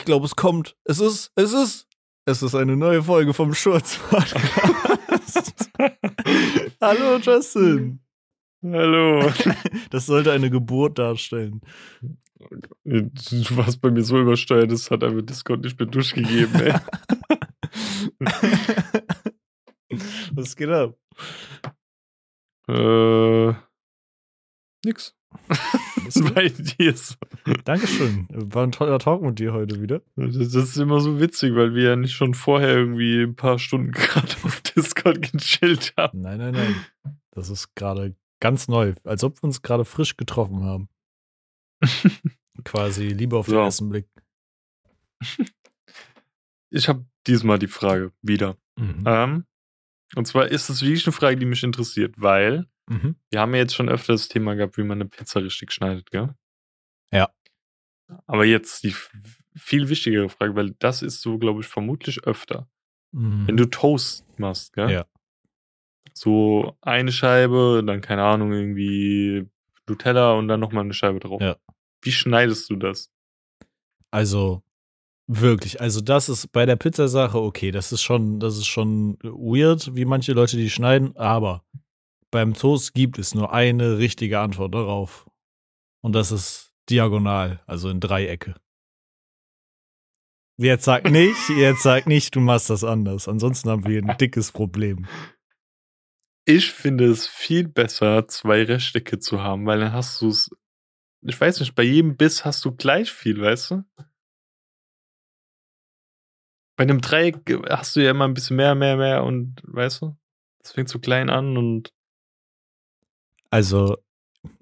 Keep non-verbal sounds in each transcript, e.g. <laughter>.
Ich glaube, es kommt. Es ist, es ist, es ist eine neue Folge vom Schurz Podcast. <laughs> Hallo Justin. Hallo. <laughs> Das sollte eine Geburt darstellen. Du warst bei mir so übersteuert, das hat einfach Discord nicht mehr durchgegeben, ey. <laughs> Was geht ab? Äh, nix. Bei dir. Dankeschön. War ein toller Talk mit dir heute wieder. Das, ist immer so witzig, weil wir ja nicht schon vorher irgendwie ein paar Stunden <laughs> gerade auf Discord gechillt haben. Nein, nein, nein. Das ist gerade ganz neu. Als ob wir uns gerade frisch getroffen haben. <laughs> Quasi Liebe auf den So. ersten Blick. Ich habe diesmal die Frage wieder. Mhm. Ähm, und zwar ist es wirklich eine Frage, die mich interessiert, weil Mhm. wir haben ja jetzt schon öfter das Thema gehabt, wie man eine Pizza richtig schneidet, gell? Ja. Aber jetzt die viel wichtigere Frage, weil das ist so, glaube ich, vermutlich öfter. Mhm. Wenn du Toast machst, gell? Ja. So eine Scheibe, dann keine Ahnung, irgendwie Nutella und dann nochmal eine Scheibe drauf. Ja. Wie schneidest du das? Also wirklich, also das ist bei der Pizzasache okay, das ist schon, das ist schon weird, wie manche Leute die schneiden, aber beim Toast gibt es nur eine richtige Antwort darauf. Und das ist diagonal, also in Dreiecke. Jetzt sag nicht, <laughs> jetzt sag nicht, du machst das anders. Ansonsten haben wir ein dickes Problem. Ich finde es viel besser, zwei Rechtecke zu haben, weil dann hast du es. Ich weiß nicht, bei jedem Biss hast du gleich viel, weißt du? Bei einem Dreieck hast du ja immer ein bisschen mehr, mehr, mehr und weißt du? Das fängt so klein an und Also,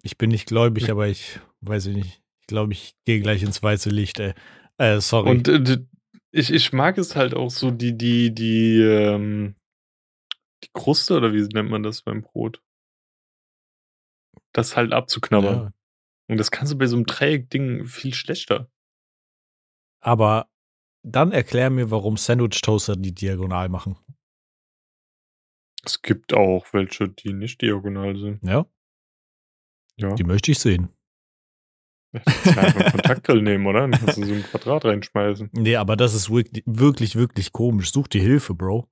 ich bin nicht gläubig, aber ich weiß ich nicht. Ich glaube, ich gehe gleich ins weiße Licht, ey. Äh, sorry. Und äh, ich, ich mag es halt auch so, die, die, die, ähm, die Kruste, oder wie nennt man das beim Brot? Das halt abzuknabbern. ja. Und das kannst du bei so einem Dreieck-Ding viel schlechter. Aber dann erklär mir, warum Sandwich-Toaster die diagonal machen. Es gibt auch welche, die nicht diagonal sind. Ja, Ja. die möchte ich sehen. Ja einfach einen Kontaktgrill nehmen, oder? Dann kannst du so ein Quadrat reinschmeißen. Nee, aber das ist wirklich, wirklich, wirklich komisch. Such dir Hilfe, Bro.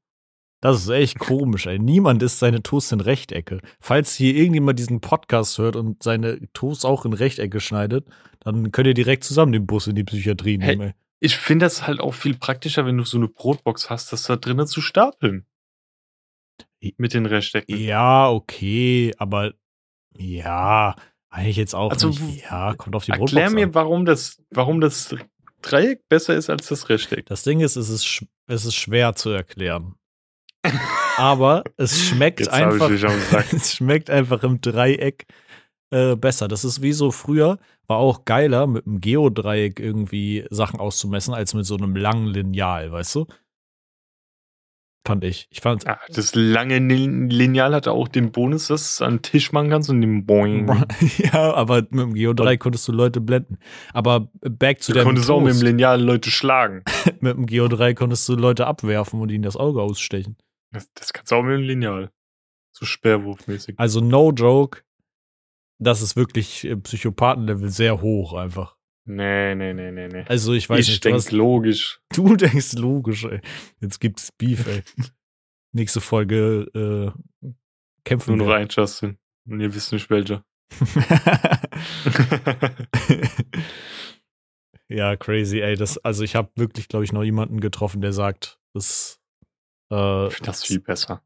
Das ist echt komisch, ey. Niemand isst seine Toast in Rechtecke. Falls hier irgendjemand diesen Podcast hört und seine Toast auch in Rechtecke schneidet, dann könnt ihr direkt zusammen den Bus in die Psychiatrie Hey, nehmen, ey. Ich finde das halt auch viel praktischer, wenn du so eine Brotbox hast, das da drinnen zu stapeln. Mit den Rechtecken. Ja, okay, aber ja, eigentlich jetzt auch Also, nicht. Ja, kommt auf die Erklär Brotbox mir, an. warum das, warum das Dreieck besser ist als das Rechteck. Das Ding ist, es ist, es ist schwer zu erklären. <laughs> Aber es schmeckt Jetzt einfach. <laughs> es schmeckt einfach im Dreieck äh, besser. Das ist wie so früher, war auch geiler, mit einem Geodreieck irgendwie Sachen auszumessen, als mit so einem langen Lineal, weißt du? Fand ich. Ich fand. Ah, das lange Lin- Lineal hatte auch den Bonus, dass du es an den Tisch machen kannst und den Boing. <laughs> ja, aber mit dem Geodreieck konntest du Leute blenden. Aber back zu Du konntest auch mit dem Lineal Leute schlagen. <laughs> mit dem Geodreieck konntest du Leute abwerfen und ihnen das Auge ausstechen. Das, das kannst du auch mit dem Lineal. So Sperrwurfmäßig. Also no joke, das ist wirklich äh, Psychopathenlevel sehr hoch einfach. Nee, nee, nee, nee, nee. Also ich weiß ich nicht, denke hast, logisch. du <laughs> denkst logisch, ey. Jetzt gibt's Beef, ey. <laughs> Nächste Folge äh, kämpfen Nur noch wir. ein Justin. Und ihr wisst nicht welcher. <laughs> ja, crazy, ey. Das, also ich habe wirklich, glaube ich, noch jemanden getroffen, der sagt, das äh, Ich finde das viel besser.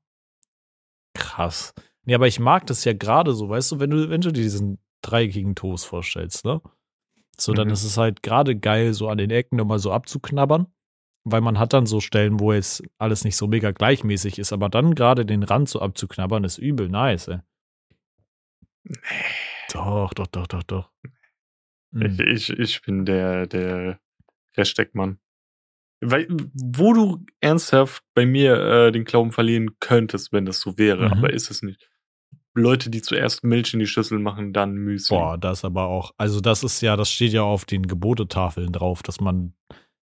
krass. Nee, aber ich mag das ja gerade so, weißt du, wenn du, wenn du dir diesen dreieckigen Toast vorstellst, ne? So, dann Mhm. ist es halt gerade geil, so an den Ecken nochmal so abzuknabbern. Weil man hat dann so Stellen, wo jetzt alles nicht so mega gleichmäßig ist, aber dann gerade den Rand so abzuknabbern, ist übel nice, ey. Doch, doch, doch, doch, doch. Ich, Mhm. ich, ich bin der, der Rechteckmann. Weil, wo du ernsthaft bei mir äh, den Glauben verlieren könntest, wenn das so wäre, Mhm. aber ist es nicht. Leute, die zuerst Milch in die Schüssel machen, dann Müsli. Boah, das aber auch. Also, das ist ja, das steht ja auf den Gebotetafeln drauf, dass man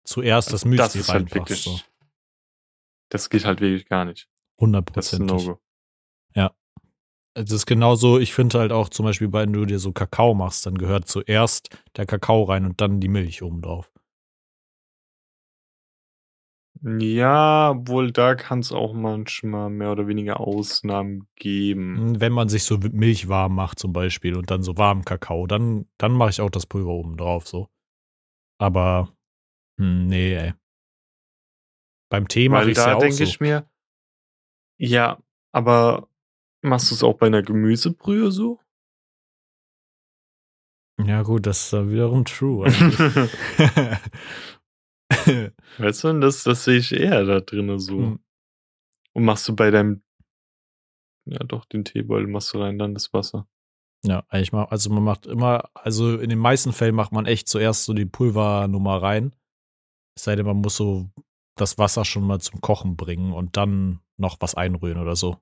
zuerst das Müsli das ist halt reinpackt. wirklich. so. Das geht halt wirklich gar nicht. Das ist ein Hundertprozentig. No-Go. Es ist genauso, ich finde halt auch zum Beispiel, wenn du dir so Kakao machst, dann gehört zuerst der Kakao rein und dann die Milch oben drauf. Ja, wohl da kann es auch manchmal mehr oder weniger Ausnahmen geben. Hm, Wenn man sich so Milch warm macht zum Beispiel und dann so warmen Kakao, dann, dann mache ich auch das Pulver oben drauf so. Aber hm, nee, ey. Beim Tee mache ich es ja auch denke so. ich mir, ja, aber machst du es auch bei einer Gemüsebrühe so? Ja gut, das ist wiederum true. <laughs> <laughs> <laughs> Weißt du, das, das sehe ich eher da drin so. Hm. Und machst du bei deinem, ja doch, den Teebeutel machst du rein, dann das Wasser. Ja, eigentlich mal, also man macht immer, also in den meisten Fällen macht man echt zuerst so die Pulvernummer rein. Es sei denn, man muss so das Wasser schon mal zum Kochen bringen und dann noch was einrühren oder so.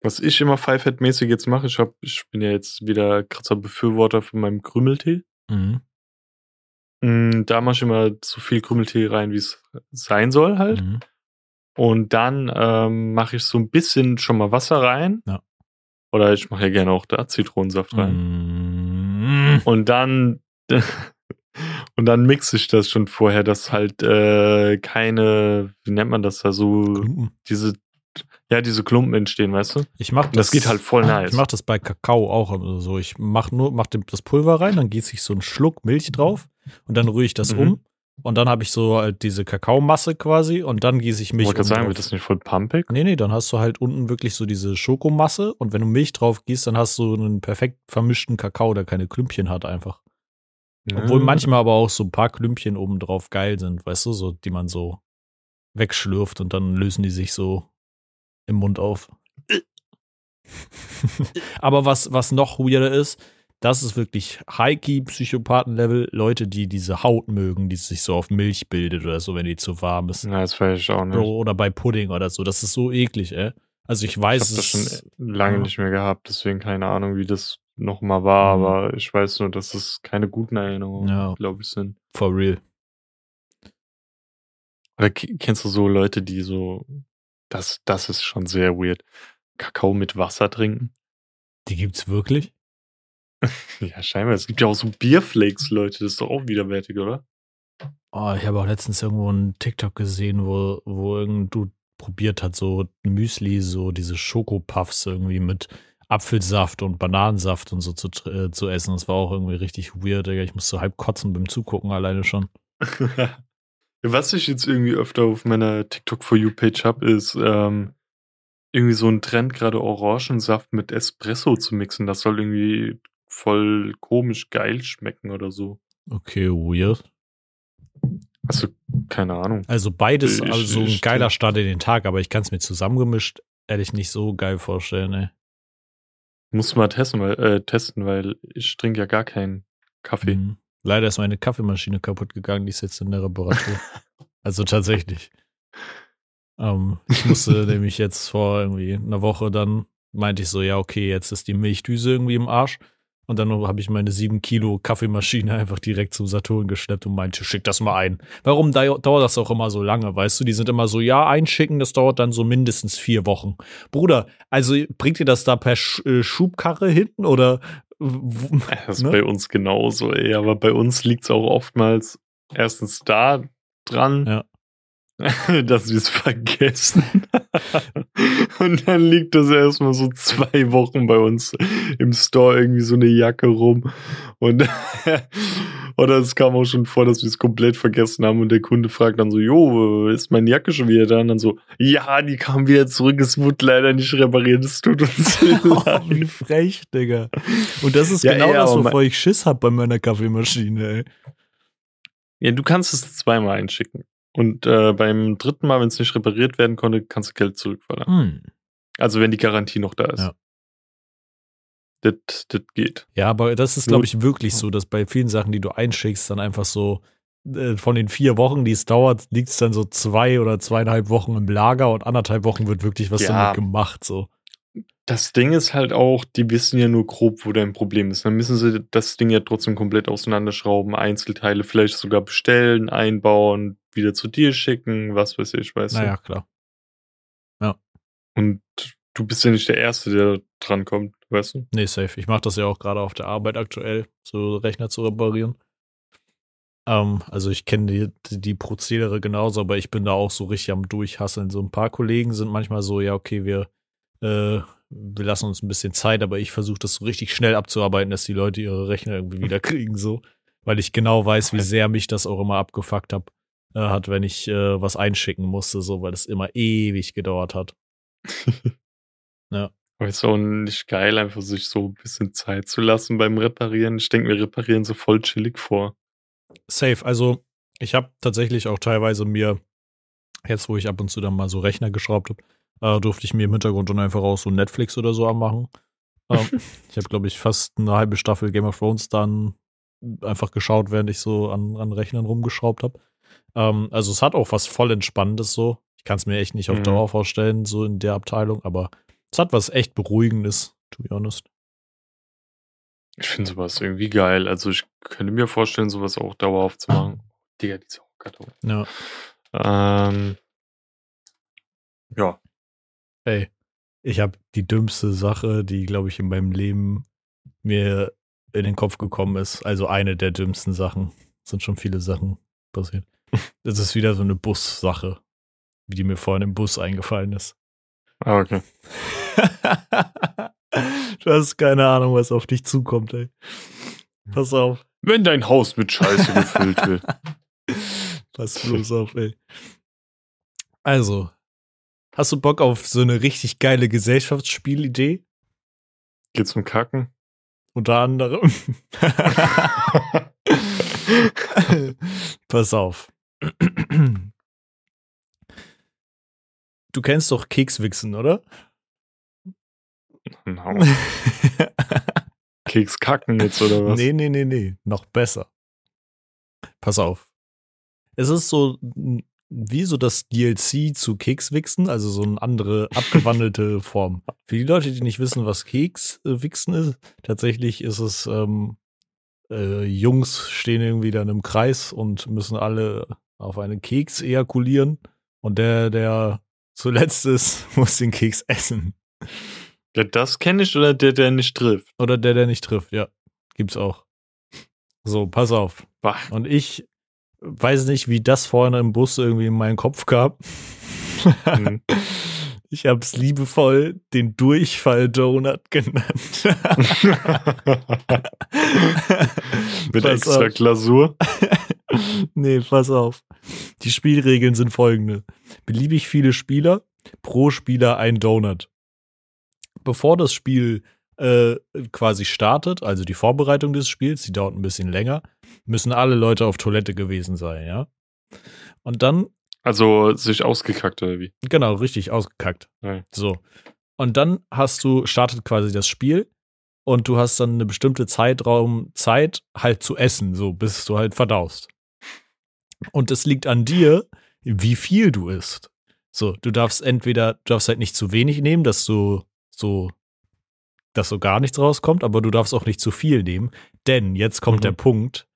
Was ich immer Pfeifett-mäßig jetzt mache, ich, hab, ich bin ja jetzt wieder krasser Befürworter von meinem Krümeltee. Mhm. Mm, Da mache ich immer so viel Krümeltee rein, wie es sein soll halt. Mhm. Und dann ähm, mache ich so ein bisschen schon mal Wasser rein. Ja. Oder ich mache ja gerne auch da Zitronensaft rein. Mhm. Und dann <laughs> und dann mixe ich das schon vorher, dass halt äh, keine, wie nennt man das da so, Klumpen. diese, ja, diese Klumpen entstehen, weißt du? Ich mach Und das geht halt voll <clears throat> nice. Ich mache das bei Kakao auch so. Ich mach nur mach das Pulver rein, dann gieße ich so einen Schluck Milch drauf und dann rühre ich das Mhm. um und dann habe ich so halt diese Kakaomasse quasi und dann gieße ich Ich Milch wollte gerade oben sagen, drauf. wird das nicht voll pumpig? Nee, nee, dann hast du halt unten wirklich so diese Schokomasse und wenn du Milch drauf gießt, dann hast du einen perfekt vermischten Kakao, der keine Klümpchen hat einfach. Obwohl Ja. manchmal aber auch so ein paar Klümpchen oben drauf geil sind, weißt du, so die man so wegschlürft und dann lösen die sich so im Mund auf. <laughs> <laughs> aber was, was noch weirder ist, das ist wirklich High-Key-Psychopathen-Level, Leute, die diese Haut mögen, die sich so auf Milch bildet oder so, wenn die zu warm ist. Na, das weiß ich auch nicht. Oder bei Pudding oder so. Das ist so eklig, ey. Also ich ich weiß habe das es. schon lange ja. nicht mehr gehabt, deswegen keine Ahnung, wie das nochmal war, Mhm. aber ich weiß nur, dass es keine guten Erinnerungen, Ja. glaube ich, sind. For real. Oder ke- kennst du so Leute, die so, das, das ist schon sehr weird, Kakao mit Wasser trinken? Die gibt's wirklich? Ja, scheinbar. Es gibt ja auch so Bierflakes, Leute, das ist doch auch widerwärtig, oder? Oh, ich habe auch letztens irgendwo einen TikTok gesehen, wo, wo irgendein Dude probiert hat, so Müsli, so diese Schokopuffs irgendwie mit Apfelsaft und Bananensaft und so zu, äh, zu essen. Das war auch irgendwie richtig weird, Digga. Ich musste halb kotzen beim Zugucken alleine schon. <laughs> Was ich jetzt irgendwie öfter auf meiner TikTok for You Page habe, ist ähm, irgendwie so ein Trend, gerade Orangensaft mit Espresso zu mixen. Das soll irgendwie voll komisch geil schmecken oder so. Okay, weird. Also, keine Ahnung. Also beides, Ich- also ein geiler Start in den Tag, aber ich kann es mir zusammengemischt ehrlich nicht so geil vorstellen, ey. Muss mal testen, weil, äh, testen, weil ich trinke ja gar keinen Kaffee. Mhm. Leider ist meine Kaffeemaschine kaputt gegangen, die ist jetzt in der Reparatur. <laughs> also tatsächlich. Ähm, ich musste <laughs> nämlich jetzt vor irgendwie einer Woche dann, meinte ich so, ja, okay, jetzt ist die Milchdüse irgendwie im Arsch. Und dann habe ich meine sieben Kilo Kaffeemaschine einfach direkt zum Saturn geschleppt und meinte, schick das mal ein. Warum dau- dauert das auch immer so lange? Weißt du, die sind immer so, ja, einschicken, das dauert dann so mindestens vier Wochen. Bruder, also bringt ihr das da per äh, Schubkarre hinten oder? Das ist Ne? bei uns genauso, ey. Aber bei uns liegt es auch oftmals erstens da dran, Ja. <laughs> dass wir es vergessen. <laughs> Und dann liegt das erstmal so zwei Wochen bei uns im Store irgendwie so eine Jacke rum. Und <laughs> oder es kam auch schon vor, dass wir es komplett vergessen haben und der Kunde fragt dann so, jo, ist meine Jacke schon wieder da? Und dann so, ja, die kam wieder zurück, es wurde leider nicht repariert, es tut uns Oh, wie leid. frech, Digga. Und das ist Ja, genau ey, das, wovor ich Schiss hab bei meiner Kaffeemaschine, ey. Ja, du kannst es zweimal einschicken. Und äh, beim dritten Mal, wenn es nicht repariert werden konnte, kannst du Geld zurückverlangen. Hm. Also wenn die Garantie noch da ist. Ja. Das, das geht. Ja, aber das ist, glaube ich, wirklich so, dass bei vielen Sachen, die du einschickst, dann einfach so äh, von den vier Wochen, die es dauert, liegt es dann so zwei oder zweieinhalb Wochen im Lager und anderthalb Wochen wird wirklich was Ja. damit gemacht. So. Das Ding ist halt auch, die wissen ja nur grob, wo dein Problem ist. Dann müssen sie das Ding ja trotzdem komplett auseinanderschrauben, Einzelteile vielleicht sogar bestellen, einbauen, wieder zu dir schicken, was weiß ich, weißt Naja, klar. du. Und du bist ja nicht der Erste, der dran kommt, weißt du? Nee, safe. Ich mache das ja auch gerade auf der Arbeit aktuell, so Rechner zu reparieren. Ähm, also ich kenne die, die, die Prozedere genauso, aber ich bin da auch so richtig am Durchhasseln. So ein paar Kollegen sind manchmal so, ja, okay, wir, äh, wir lassen uns ein bisschen Zeit, aber ich versuche das so richtig schnell abzuarbeiten, dass die Leute ihre Rechner irgendwie wieder <laughs> kriegen, so. Weil ich genau weiß, wie sehr mich das auch immer abgefuckt hab, äh, hat, wenn ich äh, was einschicken musste, so, weil das immer ewig gedauert hat. <laughs> ja. Aber ist auch nicht geil, einfach sich so ein bisschen Zeit zu lassen beim Reparieren. Ich denke mir, Reparieren so voll chillig vor. Safe. Also, ich habe tatsächlich auch teilweise mir, jetzt wo ich ab und zu dann mal so Rechner geschraubt habe, äh, durfte ich mir im Hintergrund dann einfach auch so Netflix oder so anmachen. Ähm, <laughs> ich habe, glaube ich, fast eine halbe Staffel Game of Thrones dann einfach geschaut, während ich so an, an Rechnern rumgeschraubt habe. Ähm, also es hat auch was voll Entspannendes so. Ich kann es mir echt nicht auf Mhm. Dauer vorstellen, so in der Abteilung, aber es hat was echt Beruhigendes, to be honest. Ich finde sowas irgendwie geil. Also ich könnte mir vorstellen, sowas auch dauerhaft zu machen. Digga, diese Hockkarton. Ja. Ähm, ja. Ey, ich habe die dümmste Sache, die, glaube ich, in meinem Leben mir in den Kopf gekommen ist. Also eine der dümmsten Sachen. Es sind schon viele Sachen passiert. Das ist wieder so eine Bussache, wie die mir vorhin im Bus eingefallen ist. Ah, okay. <laughs> du hast keine Ahnung, was auf dich zukommt, ey. Pass auf. Wenn dein Haus mit Scheiße gefüllt wird. <laughs> Pass bloß auf, ey. Also, hast du Bock auf so eine richtig geile Gesellschaftsspielidee? Geht's um Kacken? Unter anderem. <laughs> Pass auf. Du kennst doch Kekswichsen, oder? no. Keks kacken jetzt oder was? Nee, nee, nee, nee. Noch besser. Pass auf. Es ist so wie so das DLC zu Kekswichsen, also so eine andere abgewandelte <laughs> Form. Für die Leute, die nicht wissen, was Kekswichsen ist, tatsächlich ist es, ähm, äh, Jungs stehen irgendwie dann im Kreis und müssen alle auf einen Keks ejakulieren und der, der zuletzt ist, <laughs> muss den Keks essen. Der das kenne ich oder der, der nicht trifft? Oder der, der nicht trifft, ja. Gibt's auch. So, pass auf. Bah. Und ich weiß nicht, wie das vorne im Bus irgendwie in meinen Kopf gab. Hm. <laughs> Ich hab's liebevoll den Durchfall-Donut genannt. <laughs> Mit Pass extra auf. Glasur. <laughs> nee, pass auf. Die Spielregeln sind folgende. Beliebig viele Spieler, pro Spieler ein Donut. Bevor das Spiel äh, quasi startet, also die Vorbereitung des Spiels, die dauert ein bisschen länger, müssen alle Leute auf Toilette gewesen sein, ja. Und dann Also sich ausgekackt oder wie? Genau, richtig ausgekackt. Ja. So. Und dann hast du, startet quasi das Spiel und du hast dann eine bestimmte Zeitraum Zeit halt zu essen, so bis du halt verdaust. Und es liegt an dir, wie viel du isst. So, du darfst entweder, du darfst halt nicht zu wenig nehmen, dass du so, dass so gar nichts rauskommt, aber du darfst auch nicht zu viel nehmen, denn jetzt kommt Mhm. der Punkt.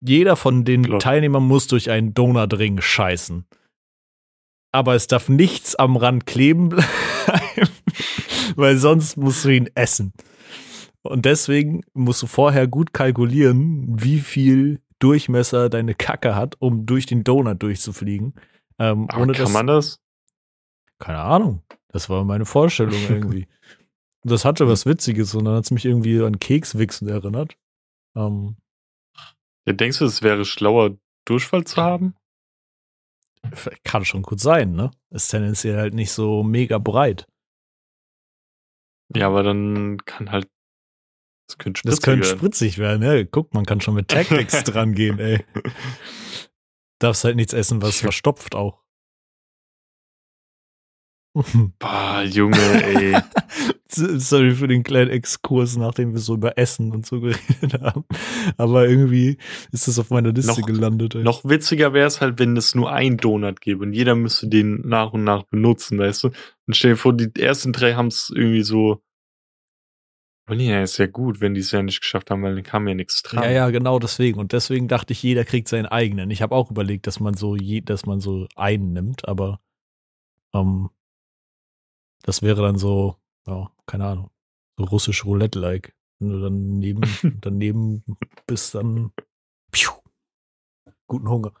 Jeder von den Klar. Teilnehmern muss durch einen Donutring scheißen. Aber es darf nichts am Rand kleben bleiben, <laughs> weil sonst musst du ihn essen. Und deswegen musst du vorher gut kalkulieren, wie viel Durchmesser deine Kacke hat, um durch den Donut durchzufliegen. Ähm, Aber ohne kann dass, man das? keine Ahnung. Das war meine Vorstellung <laughs> irgendwie. Das hatte was Witziges und dann hat es mich irgendwie an Kekswichsen erinnert. Ähm, Ja, denkst du, es wäre schlauer, Durchfall zu haben? kann schon gut sein, ne? Ist tendenziell halt nicht so mega breit. Ja, aber dann kann halt. Das könnte Das spritzig könnte werden. spritzig werden, ne? Guck, man kann schon mit Tactics <laughs> dran gehen, ey. Darfst halt nichts essen, was verstopft auch. Boah, Junge, ey. <laughs> Sorry für den kleinen Exkurs, nachdem wir so über Essen und so geredet haben. Aber irgendwie ist das auf meiner Liste Noch- gelandet, ey. Noch witziger wäre es halt, wenn es nur ein Donut gäbe und jeder müsste den nach und nach benutzen, weißt du? Und stell dir vor, die ersten drei haben es irgendwie so. Nee, ja, ist ja gut, wenn die es ja nicht geschafft haben, weil dann kam ja nichts dran. Ja, ja, genau deswegen. Und deswegen dachte ich, jeder kriegt seinen eigenen. Ich habe auch überlegt, dass man so je, dass man so einen nimmt, aber ähm, das wäre dann so, ja, keine Ahnung, so russisch Roulette-like. Wenn du dann neben, <laughs> daneben bist, dann piu. guten Hunger.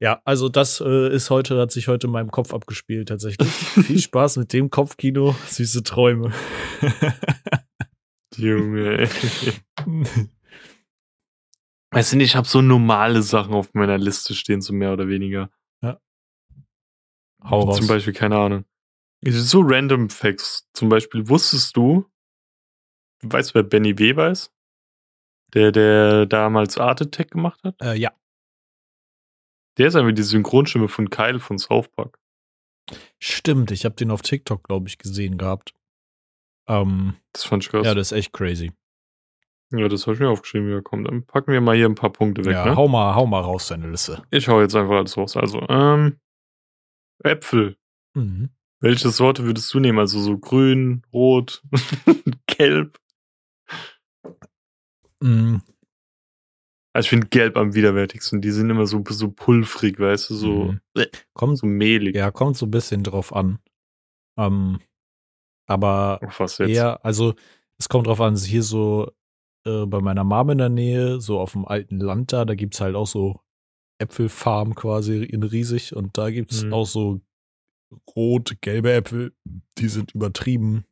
Ja, also das äh, ist heute, hat sich heute in meinem Kopf abgespielt, tatsächlich. <laughs> Viel Spaß mit dem Kopfkino, süße Träume. <laughs> Junge. <laughs> Weißt du nicht, ich habe so normale Sachen auf meiner Liste stehen, so mehr oder weniger. Hau raus. Zum Beispiel, keine Ahnung. So random Facts. Zum Beispiel, wusstest du, du weißt, wer Benny Weber ist? Der, der damals Art Attack gemacht hat? Äh, ja, Der ist einfach die Synchronstimme von Kyle von South Park. stimmt. Ich habe den auf TikTok, glaube ich, gesehen gehabt. Ähm, Das fand ich krass. ja, Ja, das ist echt crazy. das habe ich mir aufgeschrieben. Ja, komm, dann packen wir mal hier ein paar Punkte weg. ja, ne? hau mal, hau mal raus deine Liste. Ich hau jetzt einfach alles raus. Also, ähm, Äpfel. Mhm. Welche Sorte würdest du nehmen? Also so grün, rot, <laughs> gelb. Mhm. Also ich finde gelb am widerwärtigsten. Die sind immer so, so pulvrig, weißt du, so, Mhm. äh, Kommt, so mehlig. ja, kommt so ein bisschen drauf an. Ähm, aber was jetzt? eher, also es kommt drauf an, hier so äh, bei meiner Mom in der Nähe, so auf dem alten Land da, da gibt's halt auch so Äpfelfarm quasi in riesig und da gibt's Mhm. auch so rot, gelbe Äpfel, die sind übertrieben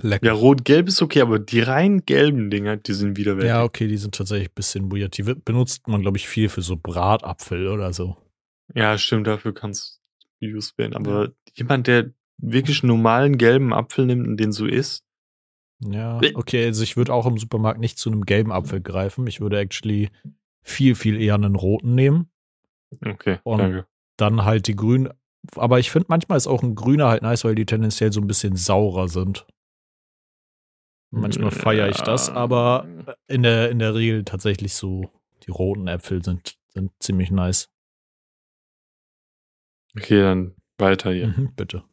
lecker. Ja, rot-gelb ist okay, aber die rein gelben Dinger, die sind widerwärtig. Ja, okay, die sind tatsächlich ein bisschen weird. Die wird- benutzt man, glaube ich, viel für so Bratapfel oder so. Ja, stimmt, dafür kann's used werden. Aber jemand, der wirklich einen normalen gelben Apfel nimmt und den so isst, Ja, Bäh. okay, also ich würde auch im Supermarkt nicht zu einem gelben Apfel greifen. Ich würde actually viel, viel eher einen roten nehmen. okay, Und- danke. Dann halt die grünen. Aber ich finde, manchmal ist auch ein grüner halt nice, weil die tendenziell so ein bisschen saurer sind. Manchmal feiere ich das, aber in der, in der Regel tatsächlich so, die roten Äpfel sind, sind ziemlich nice. Okay, dann weiter hier. Mhm, bitte.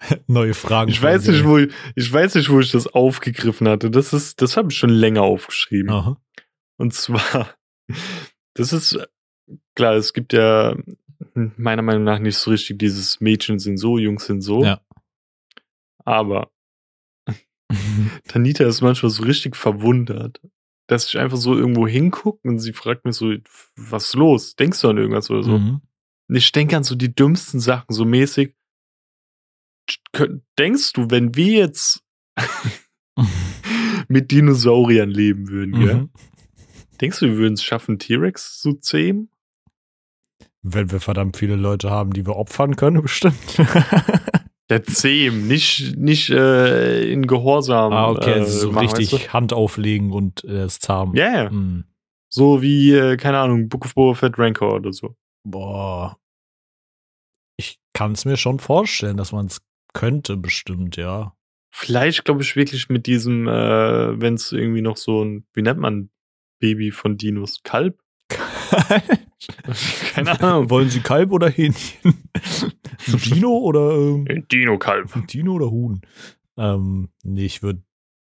<laughs> Neue Fragen. Ich weiß nicht, wo ich, ich weiß nicht, wo ich das aufgegriffen hatte. Das ist, das habe ich schon länger aufgeschrieben. Aha. Und zwar, <laughs> das ist klar, es gibt ja meiner Meinung nach nicht so richtig dieses Mädchen sind so, Jungs sind so. Ja. Aber <laughs> Tanita ist manchmal so richtig verwundert, dass ich einfach so irgendwo hingucke und sie fragt mich so, was ist los? Denkst du an irgendwas oder so? Mhm. Und ich denke an so die dümmsten Sachen, so mäßig. Denkst du, wenn wir jetzt <laughs> mit Dinosauriern leben würden, gell? Mhm. Denkst du, wir würden es schaffen, T-Rex zu zähmen? Wenn wir verdammt viele Leute haben, die wir opfern können, <laughs> bestimmt. Der zähmen, nicht, nicht äh, in Gehorsam. ah, okay, äh, also so machen, richtig weißt Hand auflegen und äh, es zahm. du? Ja, ja. Mhm. So wie, äh, keine Ahnung, Book of Boba Fett Rancor oder so. Boah. Ich kann es mir schon vorstellen, dass man es könnte, bestimmt, ja. Vielleicht, glaube ich, wirklich mit diesem, äh, wenn es irgendwie noch so ein, wie nennt man Baby von Dinos? Kalb? <laughs> Keine <laughs> Ahnung. Wollen Sie Kalb oder Hähnchen? <laughs> Ein Dino oder ähm, Ein Dino-Kalb. ein Dino oder Huhn? Ähm, nee, ich würde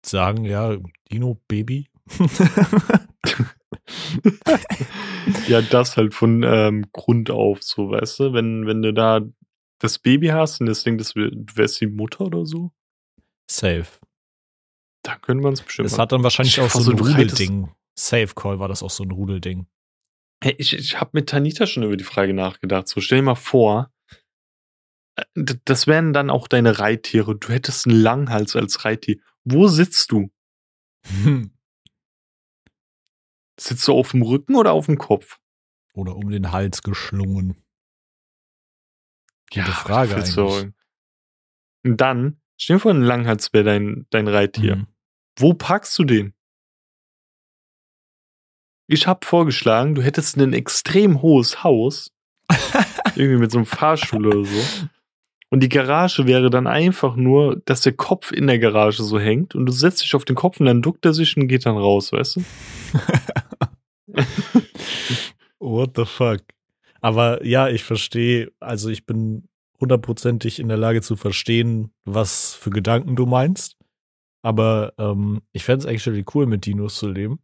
sagen, ja, Dino, Baby. Ja, das halt von ähm, Grund auf, so, weißt du? Wenn, wenn du da das Baby hast und das denkt, das du wärst die Mutter oder so, Safe. da könnte man es bestimmt Das machen. hat dann wahrscheinlich auch so ein Rudelding. Safe Call war das auch so ein Rudelding. Hey, ich ich habe mit Tanita schon über die Frage nachgedacht. So, stell dir mal vor, äh, das wären dann auch deine Reittiere. Du hättest einen Langhals als Reittier. Wo sitzt du? Hm. <laughs> Sitzt du auf dem Rücken oder auf dem Kopf? Oder um den Hals geschlungen. Gute Frage willst du eigentlich. sagen? Und dann, stell dir vor, ein Langhals wäre dein, dein Reittier. Mhm. Wo packst du den? Ich habe vorgeschlagen, du hättest ein extrem hohes Haus, <laughs> irgendwie mit so einem Fahrstuhl oder so. Und die Garage wäre dann einfach nur, dass der Kopf in der Garage so hängt und du setzt dich auf den Kopf und dann duckt er sich und geht dann raus, weißt du? <laughs> <laughs> What the fuck? Aber ja, ich verstehe, also ich bin hundertprozentig in der Lage zu verstehen, was für Gedanken du meinst. Aber ähm, ich fände es actually cool, mit Dinos zu leben.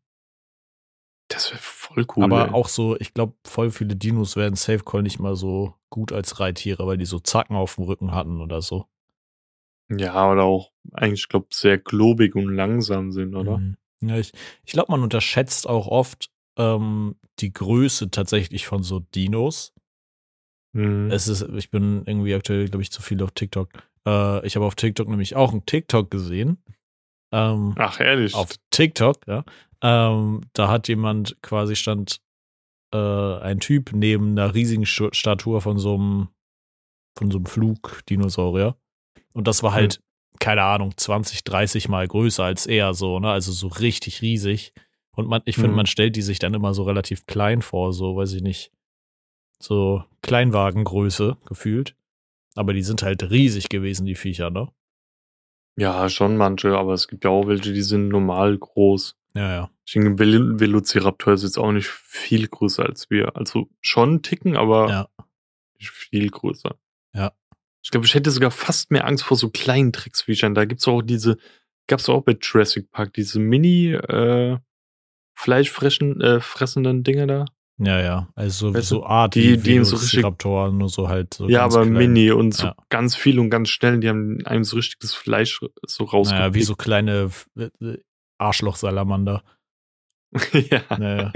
Das wäre voll cool. Aber ey. auch so, ich glaube, voll viele Dinos werden Safe Call nicht mal so gut als Reittiere, weil die so Zacken auf dem Rücken hatten oder so. Ja, oder auch eigentlich, ich glaube, sehr globig und langsam sind, oder? Mhm. Ja, ich ich glaube, man unterschätzt auch oft, ähm, die Größe tatsächlich von so Dinos. Mhm. Es ist, ich bin irgendwie aktuell, glaube ich, zu viel auf TikTok. Äh, ich habe auf TikTok nämlich auch einen TikTok gesehen. Ähm, Ach, ehrlich. auf TikTok, ja. Ähm, da hat jemand quasi stand äh, ein Typ neben einer riesigen Statue von so einem von so einem Flugdinosaurier. Und das war halt, keine Ahnung, 20, 30 Mal größer als er, so, ne? Also so richtig riesig. Und man, ich finde, Mhm. man stellt die sich dann immer so relativ klein vor, so, weiß ich nicht, so Kleinwagengröße gefühlt. Aber die sind halt riesig gewesen, die Viecher, ne? Ja, schon manche, aber es gibt ja auch welche, die sind normal groß. Ja, ja. Ich denke, Vel Velociraptor ist jetzt auch nicht viel größer als wir. Also schon einen Ticken, aber Ja. nicht viel größer. Ja. Ich glaube, ich hätte sogar fast mehr Angst vor so kleinen Drecksviechern. Da gibt's auch diese, gab's auch bei Jurassic Park, diese Mini, äh, Fleischfressen, äh, fressenden Dinger da. Ja, ja. Also Weißt so Art die- die so richtig- Velociraptor, nur so halt so ja, aber klein. Mini und so Ja. ganz viel und ganz schnell. Die haben einem so richtiges Fleisch so rausgepickt. Naja, wie so kleine äh, Arschlochsalamander. <laughs> ja. Naja.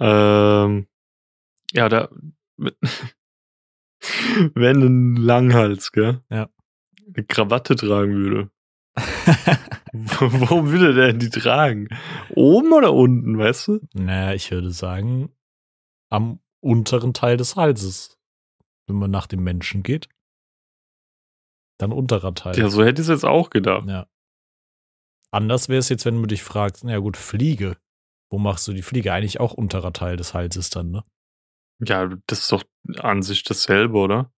Ähm, ja, da, <laughs> wenn ein Langhals, gell? Ja. Eine Krawatte tragen würde. <laughs> Wo würde der die tragen? Oben oder unten, weißt du? naja, ich würde sagen, am unteren Teil des Halses. Wenn man nach dem Menschen geht, dann unterer Teil. Ja, so hätte ich es jetzt auch gedacht. Ja. Anders wäre es jetzt, wenn du dich fragst, na gut, Fliege. Wo machst du die Fliege? Eigentlich auch unterer Teil des Halses dann, ne? Ja, das ist doch an sich dasselbe, oder?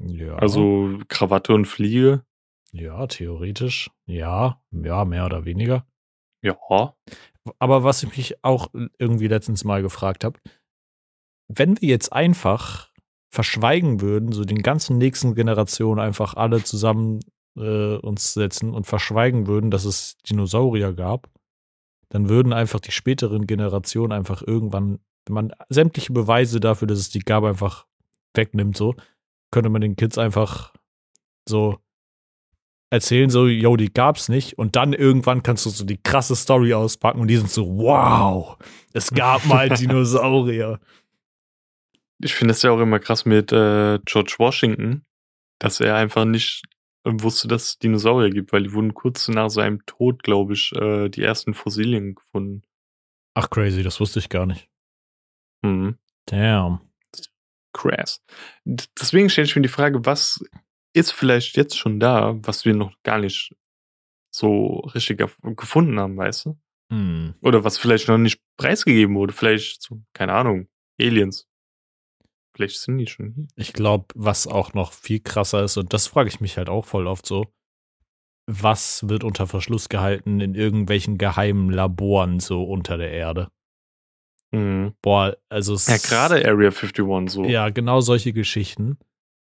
Ja. Also Krawatte und Fliege. Ja, theoretisch. Ja, ja, mehr oder weniger. Ja. Aber was ich mich auch irgendwie letztens mal gefragt habe, wenn wir jetzt einfach verschweigen würden, so den ganzen nächsten Generationen einfach alle zusammen äh, uns setzen und verschweigen würden, dass es Dinosaurier gab, dann würden einfach die späteren Generationen einfach irgendwann, wenn man sämtliche Beweise dafür, dass es die gab, einfach wegnimmt, so, könnte man den Kids einfach so erzählen, so, yo, die gab's nicht. Und dann irgendwann kannst du so die krasse Story auspacken und die sind so, wow, es gab <laughs> mal Dinosaurier. Ich finde es ja auch immer krass mit äh, George Washington, dass er einfach nicht wusste, dass es Dinosaurier gibt, weil die wurden kurz nach seinem Tod, glaube ich, äh, die ersten Fossilien gefunden. Ach, crazy, das wusste ich gar nicht. Mhm. Damn. Crass. Deswegen stelle ich mir die Frage, was ist vielleicht jetzt schon da, was wir noch gar nicht so richtig gef- gefunden haben, weißt du? Hm. Oder was vielleicht noch nicht preisgegeben wurde. Vielleicht, so, keine Ahnung, Aliens. Vielleicht sind die schon hier. Ich glaube, was auch noch viel krasser ist, und das frage ich mich halt auch voll oft so, was wird unter Verschluss gehalten in irgendwelchen geheimen Laboren so unter der Erde? Mhm. Boah, also es Ja, gerade Area 51 so. Ja, genau solche Geschichten.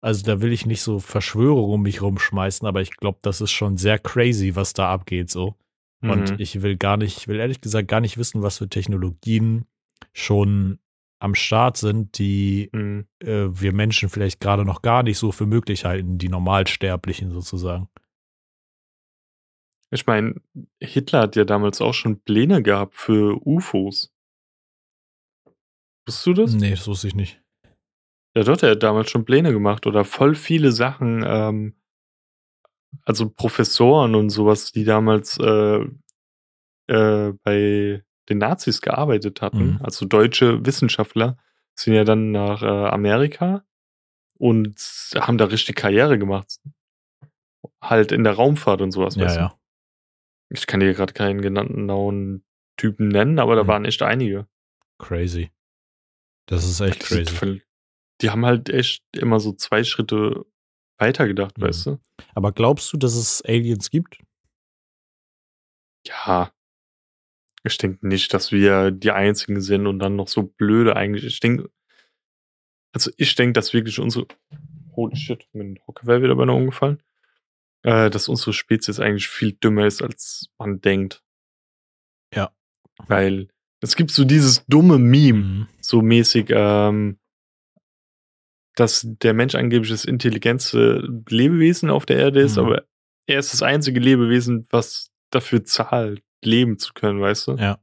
Also da will ich nicht so Verschwörungen um mich rumschmeißen, aber ich glaube, das ist schon sehr crazy, was da abgeht so. Und Mhm. ich will gar nicht, ich will ehrlich gesagt gar nicht wissen, was für Technologien schon am Start sind, die Mhm. äh, wir Menschen vielleicht gerade noch gar nicht so für möglich halten, die Normalsterblichen sozusagen. Ich meine, Hitler hat ja damals auch schon Pläne gehabt für UFOs. Wusstest du das? Nee, das wusste ich nicht. Ja, doch, er hat damals schon Pläne gemacht oder voll viele Sachen, ähm, also Professoren und sowas, die damals äh, äh, bei den Nazis gearbeitet hatten, Mhm. also deutsche Wissenschaftler, sind ja dann nach äh, Amerika und haben da richtig Karriere gemacht. Halt in der Raumfahrt und sowas, Ja, weißt du? ja. Ich kann dir gerade keinen genauen Typen nennen, aber da Mhm. waren echt einige. Crazy. Das ist echt Die sind crazy. Die haben halt echt immer so zwei Schritte weitergedacht, Mhm. weißt du? Aber glaubst du, dass es Aliens gibt? Ja. Ich denke nicht, dass wir die Einzigen sind und dann noch so blöde eigentlich. Ich denke, also ich denke, dass wirklich unsere, holy shit, mein Hocker wäre wieder beinahe umgefallen, äh, dass unsere Spezies eigentlich viel dümmer ist, als man denkt. Ja. Weil es gibt so dieses dumme Meme, Mhm. so mäßig, ähm, dass der Mensch angeblich das intelligenteste Lebewesen auf der Erde ist, Mhm. aber er ist das einzige Lebewesen, was dafür zahlt, leben zu können, weißt du? Ja.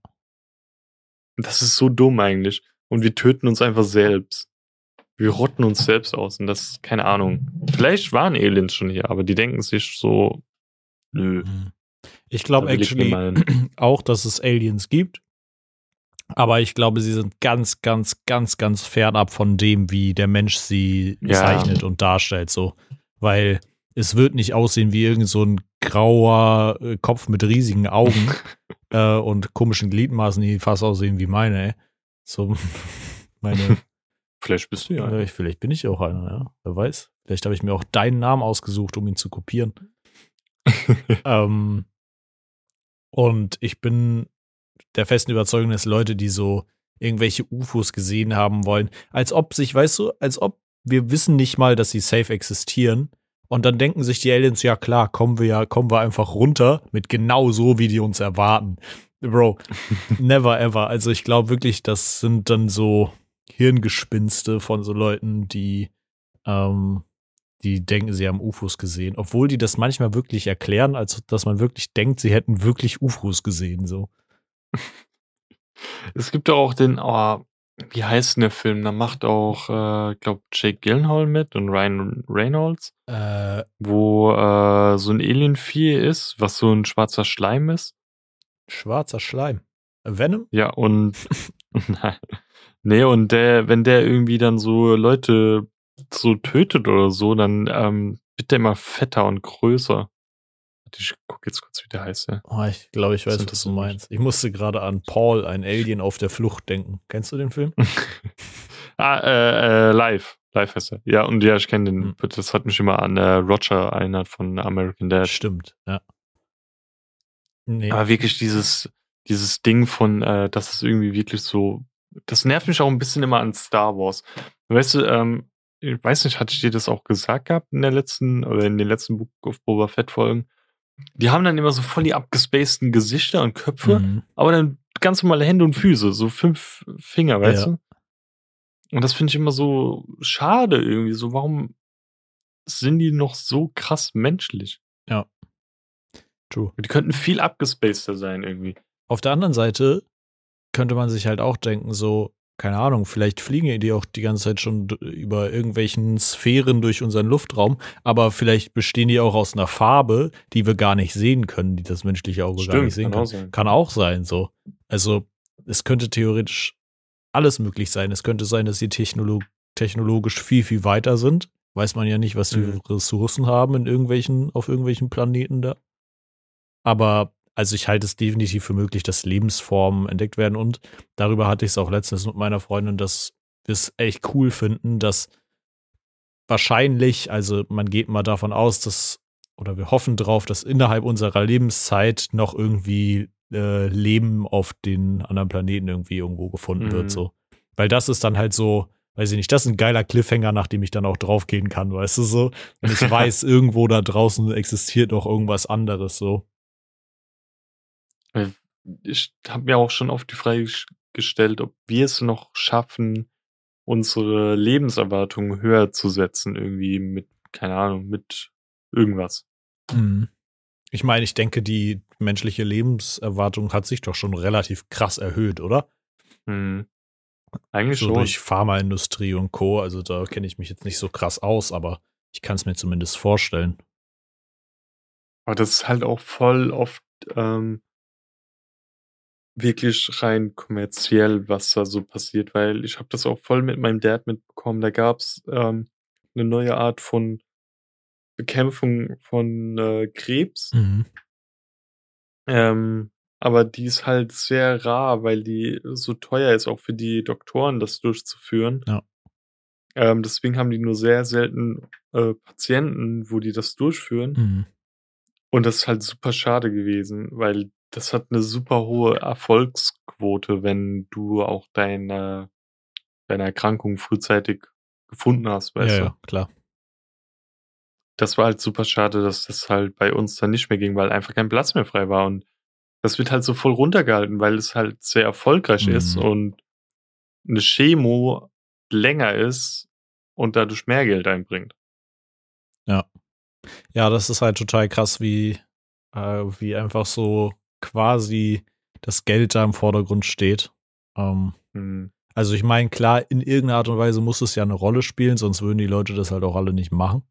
Das ist so dumm eigentlich. Und wir töten uns einfach selbst. Wir rotten uns selbst aus und das ist keine Ahnung. Vielleicht waren Aliens schon hier, aber die denken sich so, nö. Mhm. Ich glaube ich actually gemein. <clears throat> auch, dass es Aliens gibt. Aber ich glaube, sie sind ganz, ganz, ganz, ganz fernab von dem, wie der Mensch sie Ja. zeichnet und darstellt. So. Weil es wird nicht aussehen wie irgend so ein grauer äh, Kopf mit riesigen Augen <laughs> äh, und komischen Gliedmaßen, die fast aussehen wie meine. Ey. So <laughs> meine Vielleicht bist du ja. ich, vielleicht bin ich auch einer, ja. Wer weiß. Vielleicht habe ich mir auch deinen Namen ausgesucht, um ihn zu kopieren. <laughs> ähm, und ich bin der festen Überzeugung, dass Leute, die so irgendwelche UFOs gesehen haben wollen, als ob sich, weißt du, als ob wir wissen nicht mal, dass sie safe existieren. Und dann denken sich die Aliens, ja klar, kommen wir ja, kommen wir einfach runter mit genau so, wie die uns erwarten. Bro, <laughs> never ever. Also ich glaube wirklich, das sind dann so Hirngespinste von so Leuten, die, ähm, die denken, sie haben UFOs gesehen, obwohl die das manchmal wirklich erklären, als dass man wirklich denkt, sie hätten wirklich UFOs gesehen. So. Es gibt doch auch den, oh, wie heißt denn der Film? Da macht auch, äh, ich glaube, Jake Gyllenhaal mit und Ryan Reynolds, Äh, wo äh, so ein Alienvieh ist, was so ein schwarzer Schleim ist. schwarzer Schleim. Venom? Ja, und Nein. <laughs> <laughs> nee, und der, wenn der irgendwie dann so Leute so tötet oder so, dann ähm, wird der immer fetter und größer. Ich guck jetzt kurz, wie der heißt, ja. Oh, ich glaube, ich Das weiß, was du interessiert mich. meinst. Ich musste gerade an Paul, ein Alien auf der Flucht, denken. Kennst du den Film? <laughs> ah, äh, äh, live. Live heißt er. Ja, und ja, ich kenne den. Hm. Das hat mich immer an äh, Roger erinnert von American Dad. Stimmt, ja. Nee. Aber wirklich dieses, dieses Ding von, äh, dass es irgendwie wirklich so, das nervt mich auch ein bisschen immer an Star Wars. Weißt du, ähm, ich weiß nicht, hatte ich dir das auch gesagt gehabt in der letzten, oder in den letzten Book of Boba Fett Folgen? Die haben dann immer so voll die abgespaceden Gesichter und Köpfe, Mhm. aber dann ganz normale Hände und Füße, so fünf Finger, weißt Ja. du? Und das finde ich immer so schade irgendwie, so warum sind die noch so krass menschlich? True. Die könnten viel abgespaceder sein irgendwie. Auf der anderen Seite könnte man sich halt auch denken, so, keine Ahnung, vielleicht fliegen die auch die ganze Zeit schon über irgendwelchen Sphären durch unseren Luftraum, aber vielleicht bestehen die auch aus einer Farbe, die wir gar nicht sehen können, die das menschliche Auge gar nicht sehen kann kann. auch sein. Kann auch sein, so. Also, es könnte theoretisch alles möglich sein. Es könnte sein, dass sie technolo technologisch viel, viel weiter sind. Weiß man ja nicht, was die Mhm. Ressourcen haben in irgendwelchen, auf irgendwelchen Planeten da. Aber also ich halte es definitiv für möglich, dass Lebensformen entdeckt werden. Und darüber hatte ich es auch letztens mit meiner Freundin, dass wir es echt cool finden, dass wahrscheinlich, also man geht mal davon aus, dass, oder wir hoffen drauf, dass innerhalb unserer Lebenszeit noch irgendwie äh, Leben auf den anderen Planeten irgendwie irgendwo gefunden Mhm. wird. So. Weil das ist dann halt so, weiß ich nicht, das ist ein geiler Cliffhanger, nach dem ich dann auch draufgehen kann, weißt du so. Und ich <laughs> weiß, irgendwo da draußen existiert noch irgendwas anderes so. Ich habe mir auch schon oft die Frage ges- gestellt, ob wir es noch schaffen, unsere Lebenserwartung höher zu setzen, irgendwie mit, keine Ahnung, mit irgendwas. Mhm. Ich meine, ich denke, die menschliche Lebenserwartung hat sich doch schon relativ krass erhöht, oder? Hm. Eigentlich So schon. durch Pharmaindustrie und Co. Also da kenne ich mich jetzt nicht so krass aus, aber ich kann es mir zumindest vorstellen. Aber das ist halt auch voll oft ähm, wirklich rein kommerziell, was da so passiert, weil ich habe das auch voll mit meinem Dad mitbekommen. Da gab's ähm, eine neue Art von Bekämpfung von äh, Krebs. Mhm. Ähm, aber die ist halt sehr rar, weil die so teuer ist, auch für die Doktoren, das durchzuführen. Ja. Ähm, deswegen haben die nur sehr selten äh, Patienten, wo die das durchführen. Mhm. Und das ist halt super schade gewesen, weil das hat eine super hohe Erfolgsquote, wenn du auch deine, deine Erkrankung frühzeitig gefunden hast, weißt Ja, du. ja, klar. Das war halt super schade, dass das halt bei uns dann nicht mehr ging, weil einfach kein Platz mehr frei war. Und das wird halt so voll runtergehalten, weil es halt sehr erfolgreich Mhm. ist und eine Chemo länger ist und dadurch mehr Geld einbringt. Ja, das ist halt total krass, wie, äh, wie einfach so quasi das Geld da im Vordergrund steht. Ähm, Hm. also ich meine, klar, in irgendeiner Art und Weise muss es ja eine Rolle spielen, sonst würden die Leute das halt auch alle nicht machen.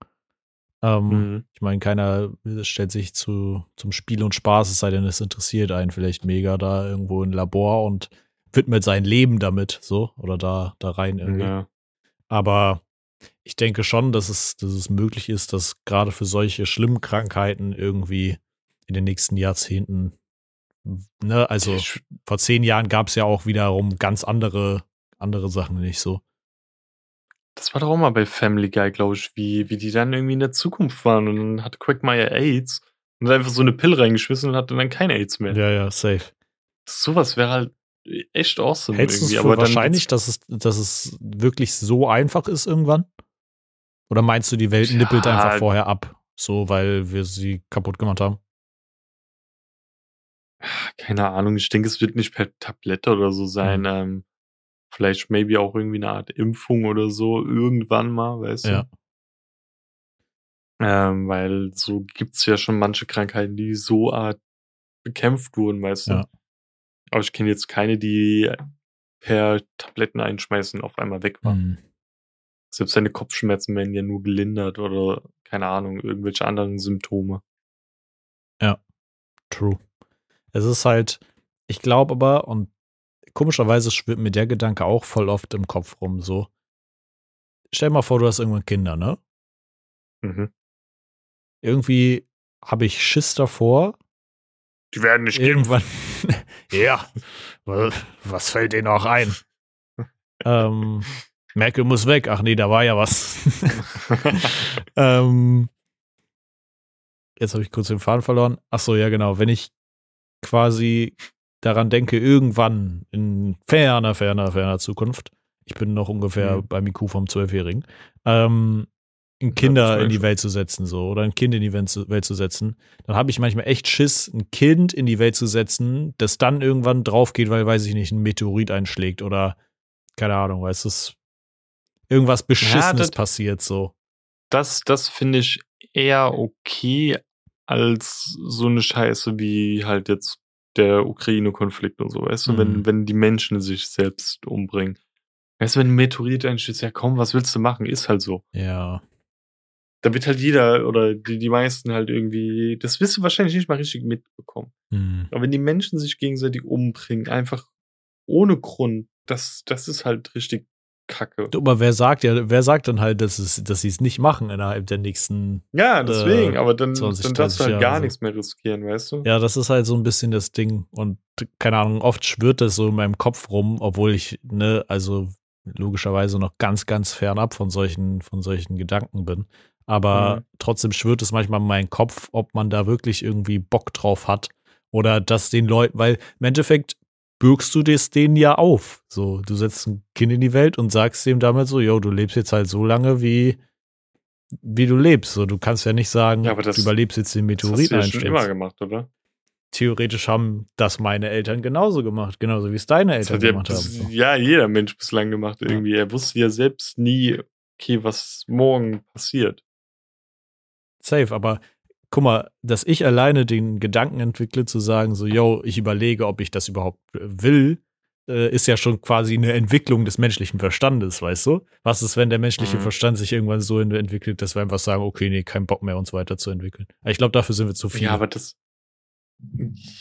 Ähm, Mhm. Ich meine, keiner stellt sich zu, zum Spiel und Spaß, es sei denn, es interessiert einen vielleicht mega da irgendwo im Labor und widmet sein Leben damit, so, oder da, da rein irgendwie. Ja. Aber ich denke schon, dass es, dass es möglich ist, dass gerade für solche schlimmen Krankheiten irgendwie in den nächsten Jahrzehnten, ne, also vor zehn Jahren gab es ja auch wiederum ganz andere, andere Sachen nicht so. Das war doch auch mal bei Family Guy, glaube ich, wie, wie die dann irgendwie in der Zukunft waren und dann hat Quagmire AIDS und hat einfach so eine Pille reingeschmissen und hatte dann kein AIDS mehr. Ja, ja, safe. Sowas wäre halt echt awesome Hältst du es für wahrscheinlich, dass es, dass es wirklich so einfach ist irgendwann? Oder meinst du, die Welt Ja. nippelt einfach vorher ab? So, weil wir sie kaputt gemacht haben? Keine Ahnung, ich denke, es wird nicht per Tablette oder so sein. Mhm. Ähm, vielleicht maybe auch irgendwie eine Art Impfung oder so irgendwann mal, weißt Ja. du? Ähm, weil so gibt's ja schon manche Krankheiten, die so art bekämpft wurden, weißt du? Ja. Aber ich kenne jetzt keine, die per Tabletten einschmeißen auf einmal weg waren. Hm. Selbst seine Kopfschmerzen werden ja nur gelindert oder keine Ahnung, irgendwelche anderen Symptome. True. Es ist halt, ich glaube aber, und komischerweise schwirrt mir der Gedanke auch voll oft im Kopf rum, so. Stell mal vor, du hast irgendwann Kinder, ne? Mhm. Irgendwie habe ich Schiss davor, Die werden nicht irgendwann. <laughs> ja, wa- was fällt dir noch ein? ähm, Merkel muss weg. Ach nee, da war ja was. <laughs> ähm, jetzt habe ich kurz den Faden verloren. Ach so, ja genau. Wenn ich quasi daran denke, irgendwann in ferner, ferner, ferner Zukunft, ich bin noch ungefähr Mhm. beim IQ vom Zwölfjährigen, ähm, ein Ja, Kinder war in die schon. Welt zu setzen, so, oder ein Kind in die Welt zu, Welt zu setzen, dann habe ich manchmal echt Schiss, ein Kind in die Welt zu setzen, das dann irgendwann drauf geht, weil, weiß ich nicht, ein Meteorit einschlägt oder keine Ahnung, weißt du, es- irgendwas Beschissenes das- passiert, so. das, das finde ich eher okay als so eine Scheiße wie halt jetzt der Ukraine-Konflikt und so, weißt du, Mhm. wenn, wenn die Menschen sich selbst umbringen. Weißt du, wenn ein Meteorit einschießt, ja komm, was willst du machen? Ist halt so. Ja. Da wird halt jeder oder die, die meisten halt irgendwie, das wirst du wahrscheinlich nicht mal richtig mitbekommen. Hm. Aber wenn die Menschen sich gegenseitig umbringen, einfach ohne Grund, das, das ist halt richtig kacke. Aber wer sagt ja, wer sagt dann halt, dass, es, dass sie es nicht machen innerhalb der nächsten Ja, deswegen, äh, aber dann, 20, dann darfst du 30 halt Jahre gar so. nichts mehr riskieren, weißt du? Ja, das ist halt so ein bisschen das Ding. Und keine Ahnung, oft schwirrt das so in meinem Kopf rum, obwohl ich, ne, also logischerweise noch ganz, ganz fernab von solchen, von solchen Gedanken bin. Aber Mhm. trotzdem schwirrt es manchmal in meinen Kopf, ob man da wirklich irgendwie Bock drauf hat oder dass den Leuten, weil im Endeffekt bürgst du das denen ja auf. So, du setzt ein Kind in die Welt und sagst dem damit so, yo, du lebst jetzt halt so lange, wie, wie du lebst. So, du kannst ja nicht sagen, Ja, aber das- du überlebst jetzt den Das hast Meteoriten du ja schon immer gemacht, oder? theoretisch haben das meine Eltern genauso gemacht, genauso wie es deine Eltern ja, gemacht haben. So. ja jeder Mensch bislang gemacht irgendwie. Er wusste ja selbst nie, okay, was morgen passiert. Safe, aber guck mal, dass ich alleine den Gedanken entwickle, zu sagen, so, yo, ich überlege, ob ich das überhaupt äh, will, äh, ist ja schon quasi eine Entwicklung des menschlichen Verstandes, weißt du? Was ist, wenn der menschliche Mhm. Verstand sich irgendwann so entwickelt, dass wir einfach sagen, okay, nee, kein Bock mehr, uns weiterzuentwickeln. Ich glaube, dafür sind wir zu viel. Ja, aber das.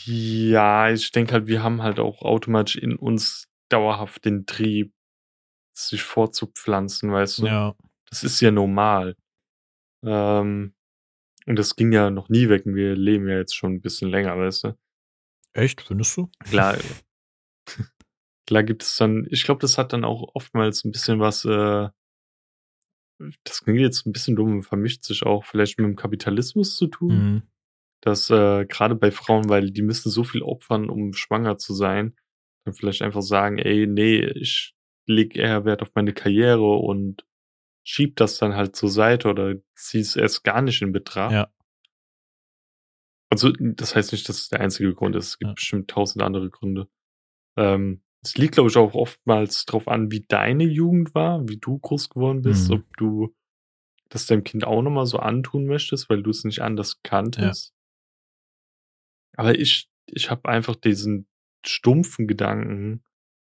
Ja, ich denke halt, wir haben halt auch automatisch in uns dauerhaft den Trieb, sich fortzupflanzen, weißt du? ja. Das ist ja normal. Ähm, und das ging ja noch nie weg. Wir leben ja jetzt schon ein bisschen länger, weißt du? Echt, findest du? Klar, <laughs> klar gibt es dann, ich glaube, das hat dann auch oftmals ein bisschen was, äh, das klingt jetzt ein bisschen dumm, vermischt sich auch vielleicht mit dem Kapitalismus zu tun. Mhm. Dass äh, gerade bei Frauen, weil die müssen so viel opfern, um schwanger zu sein, dann vielleicht einfach sagen, ey, nee, ich leg eher Wert auf meine Karriere und schieb das dann halt zur Seite oder zieh es erst gar nicht in Betracht. Ja. Also, das heißt nicht, dass es der einzige Grund ist. Es gibt Ja. bestimmt tausend andere Gründe. Ähm, es liegt, glaube ich, auch oftmals drauf an, wie deine Jugend war, wie du groß geworden bist, Mhm. ob du das deinem Kind auch nochmal so antun möchtest, weil du es nicht anders kanntest. Aber ich, ich habe einfach diesen stumpfen Gedanken,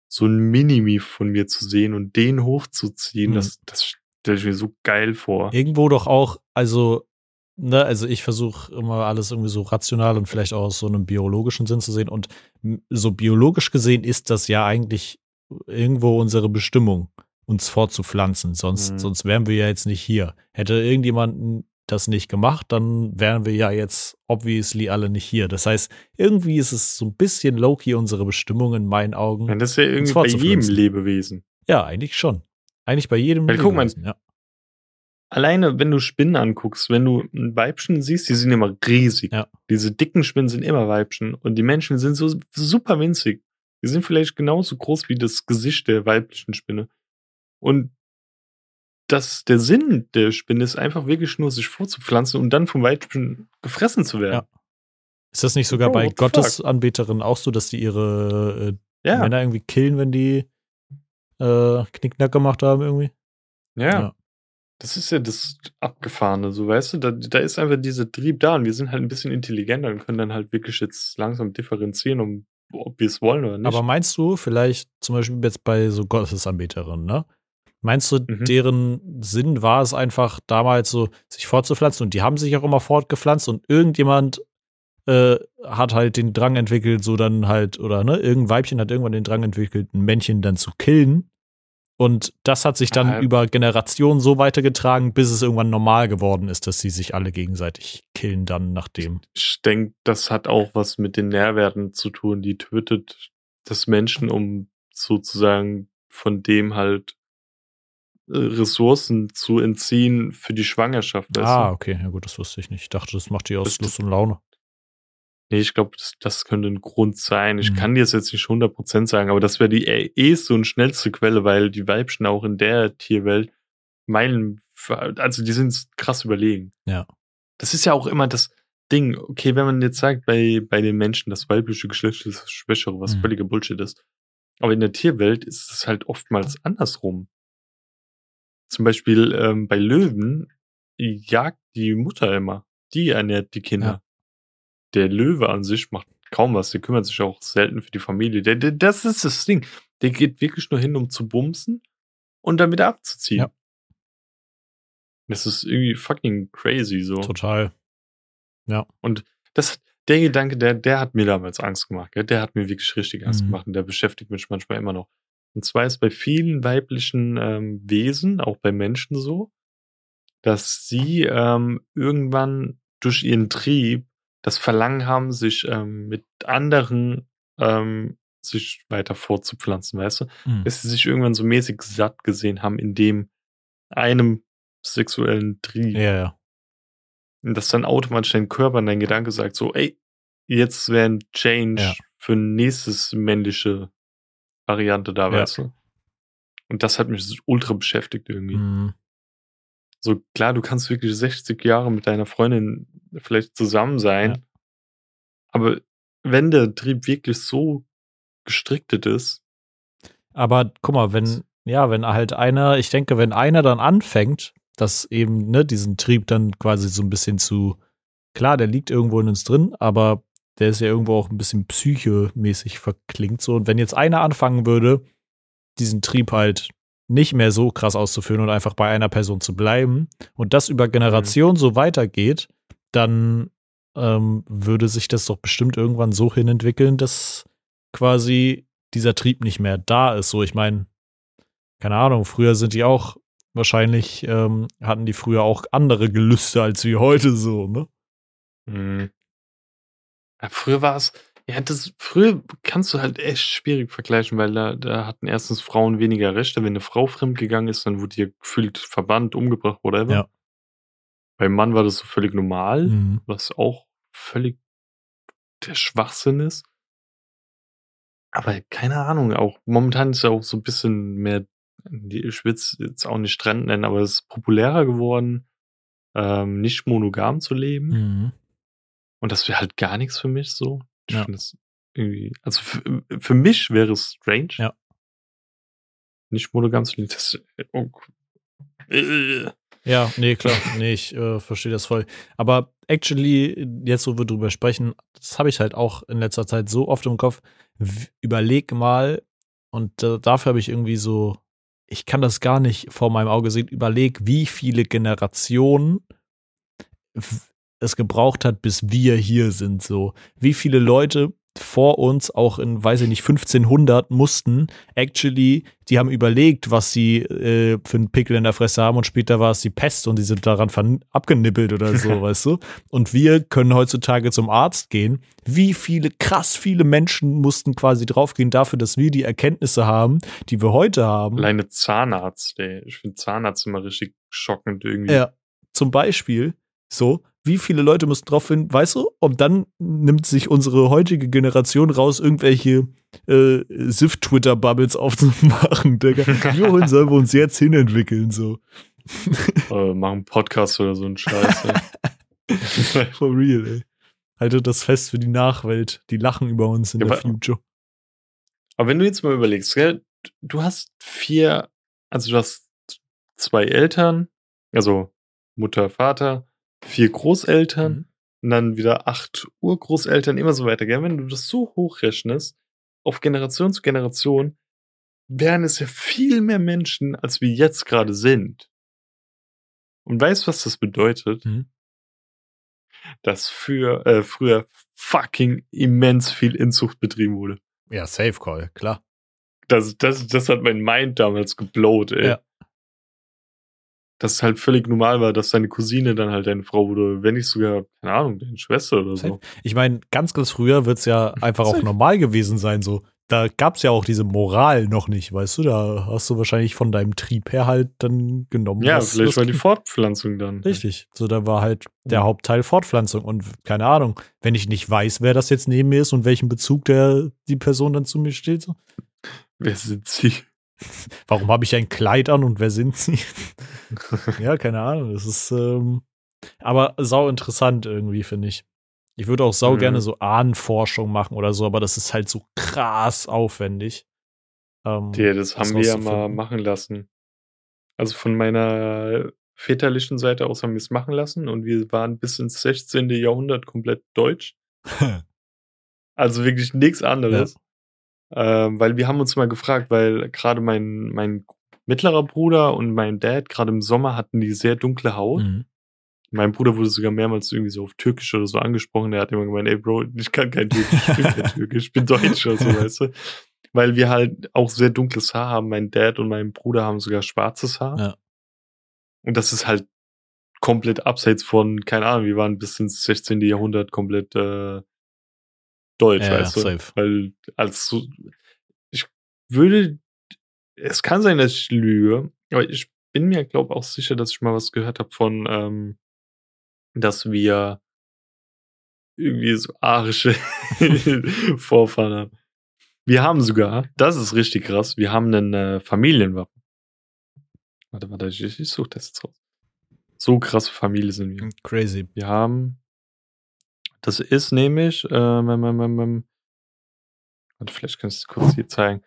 so ein Minimi von mir zu sehen und den hochzuziehen, Mhm. das, das stelle ich mir so geil vor. Irgendwo doch auch, also, ne, also ich versuche immer alles irgendwie so rational und vielleicht auch aus so einem biologischen Sinn zu sehen. Und so biologisch gesehen ist das ja eigentlich irgendwo unsere Bestimmung, uns fortzupflanzen. Sonst, Mhm. sonst wären wir ja jetzt nicht hier. Hätte irgendjemand das nicht gemacht, dann wären wir ja jetzt obviously alle nicht hier. Das heißt, irgendwie ist es so ein bisschen low-key unsere Bestimmung in meinen Augen. Ja, das ja irgendwie bei jedem. Lebewesen. Ja, eigentlich schon. Eigentlich bei jedem. Weil guck mal, ja. Alleine, wenn du Spinnen anguckst, wenn du ein Weibchen siehst, die sind immer riesig. Ja. Diese dicken Spinnen sind immer Weibchen und die Menschen sind so super winzig. Die sind vielleicht genauso groß wie das Gesicht der weiblichen Spinne. Und das, der Sinn der Spinne ist einfach wirklich nur, sich vorzupflanzen und dann vom Weibchen gefressen zu werden. Ist das nicht sogar Oh, bei? Gottesanbeterinnen auch so, dass die ihre äh, Ja, Männer irgendwie killen, wenn die äh, Knickknack gemacht haben irgendwie? ja. Ja. Das ist ja das Abgefahrene, so weißt du, da, da ist einfach dieser Trieb da und wir sind halt ein bisschen intelligenter und können dann halt wirklich jetzt langsam differenzieren, um, ob wir es wollen oder nicht. Aber meinst du vielleicht zum Beispiel jetzt bei so Gottesanbeterinnen, ne? Meinst du, Mhm. deren Sinn war es einfach damals so, sich fortzupflanzen und die haben sich auch immer fortgepflanzt und irgendjemand äh, hat halt den Drang entwickelt, so dann halt, oder ne, irgendein Weibchen hat irgendwann den Drang entwickelt, ein Männchen dann zu killen. Und das hat sich dann Ah, über Generationen so weitergetragen, bis es irgendwann normal geworden ist, dass sie sich alle gegenseitig killen dann nachdem. ich denke, das hat auch was mit den Nährwerten zu tun. Die tötet das Menschen, um sozusagen von dem halt äh, Ressourcen zu entziehen für die Schwangerschaft. Ah, okay, ja gut, das wusste ich nicht. Ich dachte, das macht die aus Lust und Laune. Nee, ich glaube, das, das könnte ein Grund sein. Ich Mhm. kann dir das jetzt nicht 100% sagen, aber das wäre die eh- eheste und schnellste Quelle, weil die Weibchen auch in der Tierwelt Meilen, also die sind krass überlegen. Ja. Das ist ja auch immer das Ding. Okay, wenn man jetzt sagt, bei, bei den Menschen das weibliche Geschlecht ist das Schwächere, was Mhm. völliger Bullshit ist. Aber in der Tierwelt ist es halt oftmals andersrum. Zum Beispiel ähm, bei Löwen jagt die Mutter immer. Die ernährt die Kinder. Ja. Der Löwe an sich macht kaum was. Der kümmert sich auch selten für die Familie. Der, der, das ist das Ding. Der geht wirklich nur hin, um zu bumsen und dann wieder abzuziehen. Ja. Das ist irgendwie fucking crazy so. Total. Das, der Gedanke, der, der hat mir damals Angst gemacht. Gell? Der hat mir wirklich richtig Angst Mhm. gemacht und der beschäftigt mich manchmal immer noch. Und zwar ist bei vielen weiblichen ähm, Wesen, auch bei Menschen so, dass sie ähm, irgendwann durch ihren Trieb das Verlangen haben, sich ähm, mit anderen ähm, sich weiter fortzupflanzen, weißt du? Mhm. Dass sie sich irgendwann so mäßig satt gesehen haben in dem einem sexuellen Trieb. Ja, ja. Und dass dann automatisch dein Körper und dein Gedanke sagt so, ey, jetzt wäre ein Change Ja. für nächstes männliche Variante da, Ja. weißt du? Und das hat mich ultra beschäftigt irgendwie. Mhm. So klar, du kannst wirklich 60 Jahre mit deiner Freundin vielleicht zusammen sein, Ja. aber wenn der Trieb wirklich so gestrictet ist, Aber guck mal, wenn, ja, wenn halt einer, ich denke, wenn einer dann anfängt, dass eben, ne, diesen Trieb dann quasi so ein bisschen zu, klar, der liegt irgendwo in uns drin, aber der ist ja irgendwo auch ein bisschen psychomäßig verklingt so. Und wenn jetzt einer anfangen würde, diesen Trieb halt nicht mehr so krass auszuführen und einfach bei einer Person zu bleiben und das über Generationen so weitergeht, dann ähm, würde sich das doch bestimmt irgendwann so hin entwickeln, dass quasi dieser Trieb nicht mehr da ist. So, ich meine, keine Ahnung, früher sind die auch wahrscheinlich, ähm, hatten die früher auch andere Gelüste als wie heute so, ne? mh, ja, früher war es, ja, das, früher kannst du halt echt schwierig vergleichen, weil da, da hatten erstens Frauen weniger Rechte. Wenn eine Frau fremdgegangen ist, dann wurde ihr gefühlt verbannt, umgebracht, whatever. Ja. Beim Mann war das so völlig normal, Mhm. was auch völlig der Schwachsinn ist. Aber keine Ahnung, auch momentan ist ja auch so ein bisschen mehr, ich will es jetzt auch nicht Trend nennen, aber es ist populärer geworden, ähm, nicht monogam zu leben. Mhm. Und das wäre halt gar nichts für mich so. Ich Ja. finde das irgendwie, also für, für mich wäre es strange. Ja. Nicht monogam zu leben. Oh, äh, Ja, nee, klar. Nee, ich äh, verstehe das voll. Aber actually, jetzt wo wir drüber sprechen, das habe ich halt auch in letzter Zeit so oft im Kopf. Überleg mal, und äh, dafür habe ich irgendwie so, ich kann das gar nicht vor meinem Auge sehen, überleg, wie viele Generationen es gebraucht hat, bis wir hier sind, so. Wie viele Leute vor uns auch in, weiß ich nicht, 1500 mussten, actually, die haben überlegt, was sie äh, für einen Pickel in der Fresse haben und später war es die Pest und die sind daran abgenippelt oder so, <laughs> weißt du? Und wir können heutzutage zum Arzt gehen. Wie viele, krass viele Menschen mussten quasi draufgehen dafür, dass wir die Erkenntnisse haben, die wir heute haben. Alleine Zahnarzt, ey. Ich finde Zahnarzt immer richtig schockend irgendwie. Ja, zum Beispiel, so, wie viele Leute müssen drauf finden, weißt du? Und dann nimmt sich unsere heutige Generation raus, irgendwelche äh, SIF-Twitter-Bubbles aufzumachen. Digga. Wohin sollen wir uns jetzt hinentwickeln? So. äh, machen Podcast oder so ein Scheiß. <laughs> For real, ey. Haltet das fest für die Nachwelt. Die lachen über uns in ja, der aber, Future. Aber wenn du jetzt mal überlegst, gell, du hast vier, also du hast zwei Eltern, also Mutter, Vater, vier Großeltern mhm. und dann wieder acht Urgroßeltern, immer so weiter. Gell? Wenn du das so hochrechnest, auf Generation zu Generation, wären es ja viel mehr Menschen, als wir jetzt gerade sind. Und weißt, was das bedeutet? Mhm. Dass für, äh, früher fucking immens viel Inzucht betrieben wurde. Ja, Safe Call, klar. Das, das, das hat mein Mind damals geblowt, ey. Ja dass es halt völlig normal war, dass deine Cousine dann halt deine Frau wurde, wenn nicht sogar, keine Ahnung, deine Schwester oder so. Ich meine, ganz, ganz früher wird es ja <laughs> einfach auch normal gewesen sein, so. Da gab es ja auch diese Moral noch nicht, weißt du? Da hast du wahrscheinlich von deinem Trieb her halt dann genommen. Ja, was, vielleicht was war die Fortpflanzung dann. Richtig. So, da war halt der. Hauptteil Fortpflanzung. Und keine Ahnung, wenn ich nicht weiß, wer das jetzt neben mir ist und welchen Bezug der die Person dann zu mir steht. So. Wer sind sie? <laughs> Warum habe ich ein Kleid an und wer sind sie? <laughs> ja, keine Ahnung. Das ist ähm, aber sau interessant irgendwie, finde ich. Ich würde auch sau mhm. gerne so Ahnenforschung machen oder so, aber das ist halt so krass aufwendig. Ähm, ja, das haben wir ja mal machen lassen. Also von meiner väterlichen Seite aus haben wir es machen lassen und wir waren bis ins 16. Jahrhundert komplett deutsch. <laughs> also wirklich nichts anderes. Ja. Ähm, weil wir haben uns mal gefragt, weil gerade mein, mein mittlerer Bruder und mein Dad gerade im Sommer hatten die sehr dunkle Haut. Mhm. Mein Bruder wurde sogar mehrmals irgendwie so auf Türkisch oder so angesprochen. Der hat immer gemeint, ey Bro, ich kann kein Türkisch, ich bin kein Türkisch, ich bin Deutsch oder so, <laughs> weißt du. Weil wir halt auch sehr dunkles Haar haben. Mein Dad und mein Bruder haben sogar schwarzes Haar. Ja. Und das ist halt komplett abseits von, keine Ahnung, wir waren bis ins 16. Jahrhundert komplett äh, Deutsch, ja, weißt du? Safe. Weil als ich würde, es kann sein, dass ich lüge, aber ich bin mir, glaube auch sicher, dass ich mal was gehört habe von, ähm, dass wir irgendwie so arische <laughs> Vorfahren haben. Wir haben sogar, das ist richtig krass, wir haben einen äh, Familienwappen. Warte, warte, ich, ich suche das jetzt raus. So krasse Familie sind wir. Crazy. Wir haben das ist nämlich, ähm, ähm, ähm, warte, vielleicht kannst du kurz hier zeigen,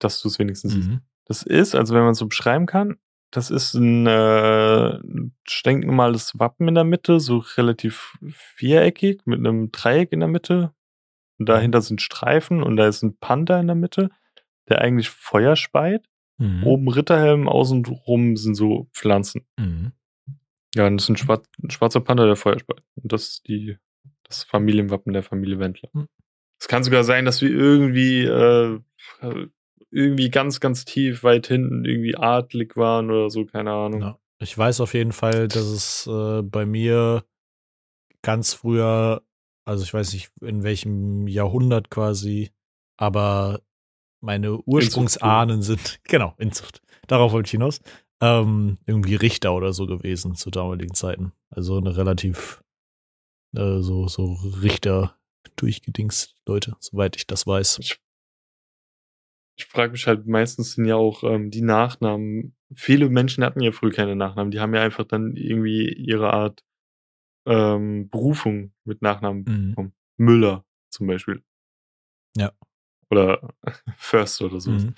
dass du es wenigstens mhm. siehst. Das ist, also wenn man es so beschreiben kann, das ist ein äh, stinknormales Wappen in der Mitte, so relativ viereckig mit einem Dreieck in der Mitte. Und dahinter sind Streifen und da ist ein Panda in der Mitte, der eigentlich Feuer speit. Mhm. Oben Ritterhelm, außen rum sind so Pflanzen. Mhm. Ja, und das ist ein, schwarz, ein schwarzer Panda, der Feuer speit. Und das ist die das Familienwappen der Familie Wendler. Hm. Es kann sogar sein, dass wir irgendwie, äh, irgendwie ganz, ganz tief weit hinten irgendwie adlig waren oder so, keine Ahnung. Ja. Ich weiß auf jeden Fall, dass es äh, bei mir ganz früher, also ich weiß nicht in welchem Jahrhundert quasi, aber meine Ursprungsahnen sind, <laughs> genau, Inzucht. Darauf wollte ich hinaus. Ähm, irgendwie Richter oder so gewesen zu damaligen Zeiten. Also eine relativ äh, so, so Richter durchgedingst, Leute, soweit ich das weiß. Ich, ich frage mich halt, meistens sind ja auch ähm, die Nachnamen, viele Menschen hatten ja früher keine Nachnamen, die haben ja einfach dann irgendwie ihre Art ähm, Berufung mit Nachnamen mhm. bekommen. Müller zum Beispiel. Ja. Oder <laughs> Förster oder so. Mhm.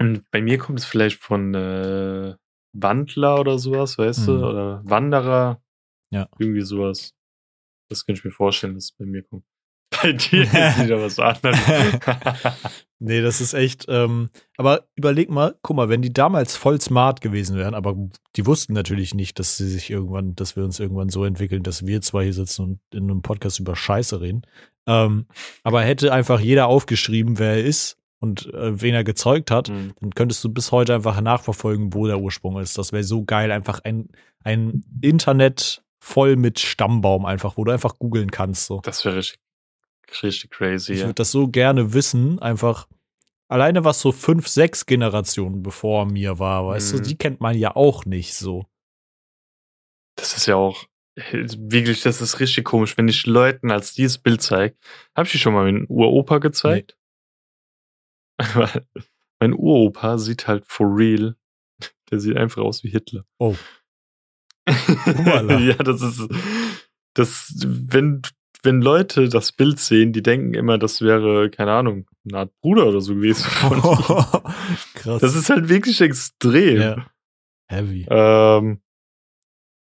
Und bei mir kommt es vielleicht von äh, Wandler oder sowas, weißt mhm. du? Oder Wanderer. Ja. Irgendwie sowas. Das könnte ich mir vorstellen, dass es bei mir kommt. <laughs> Bei dir <laughs> ist wieder was anderes. <laughs> nee, das ist echt. Ähm, aber überleg mal, guck mal, wenn die damals voll smart gewesen wären, aber die wussten natürlich nicht, dass sie sich irgendwann, dass wir uns irgendwann so entwickeln, dass wir zwei hier sitzen und in einem Podcast über Scheiße reden. Ähm, aber hätte einfach jeder aufgeschrieben, wer er ist und äh, wen er gezeugt hat, mhm. dann könntest du bis heute einfach nachverfolgen, wo der Ursprung ist. Das wäre so geil, einfach ein, ein Internet voll mit Stammbaum einfach, wo du einfach googeln kannst. So. Das wäre richtig, richtig crazy. Ich würde das so gerne wissen, einfach alleine was so fünf, sechs Generationen bevor mir war, weißt mhm. du, die kennt man ja auch nicht so. Das ist ja auch wirklich, das ist richtig komisch, wenn ich Leuten als dieses Bild zeige. Habe ich dir schon mal meinen Uropa gezeigt? Nee. <laughs> mein Uropa sieht halt for real, <laughs> der sieht einfach aus wie Hitler. Oh. <laughs> ja, das ist, das, wenn, wenn Leute das Bild sehen, die denken immer, das wäre, keine Ahnung, eine Art Bruder oder so gewesen. <laughs> Krass. Das ist halt wirklich extrem. Ja. Heavy. Ähm,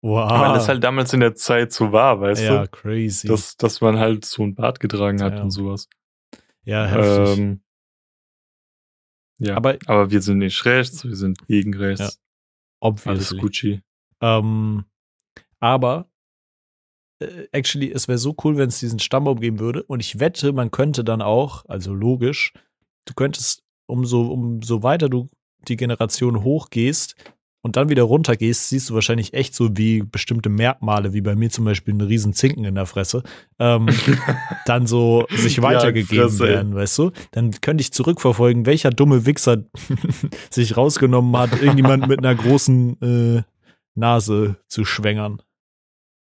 wow. Weil das halt damals in der Zeit so war, weißt ja, du? Ja, crazy. Dass, dass man halt so ein Bart getragen hat ja. und sowas. Ja, heftig. Ähm, ja, aber, aber wir sind nicht rechts, wir sind gegen rechts. Ja. Obviously. Alles Gucci. Ähm, aber äh, actually, es wäre so cool, wenn es diesen Stammbaum geben würde. Und ich wette, man könnte dann auch, also logisch, du könntest, umso, umso weiter du die Generation hochgehst und dann wieder runtergehst, siehst du wahrscheinlich echt so wie bestimmte Merkmale, wie bei mir zum Beispiel eine riesen Zinken in der Fresse, ähm, <laughs> dann so sich weitergegeben ja, werden, weißt du? Dann könnte ich zurückverfolgen, welcher dumme Wichser <laughs> sich rausgenommen hat, irgendjemand mit einer großen äh, Nase zu schwängern.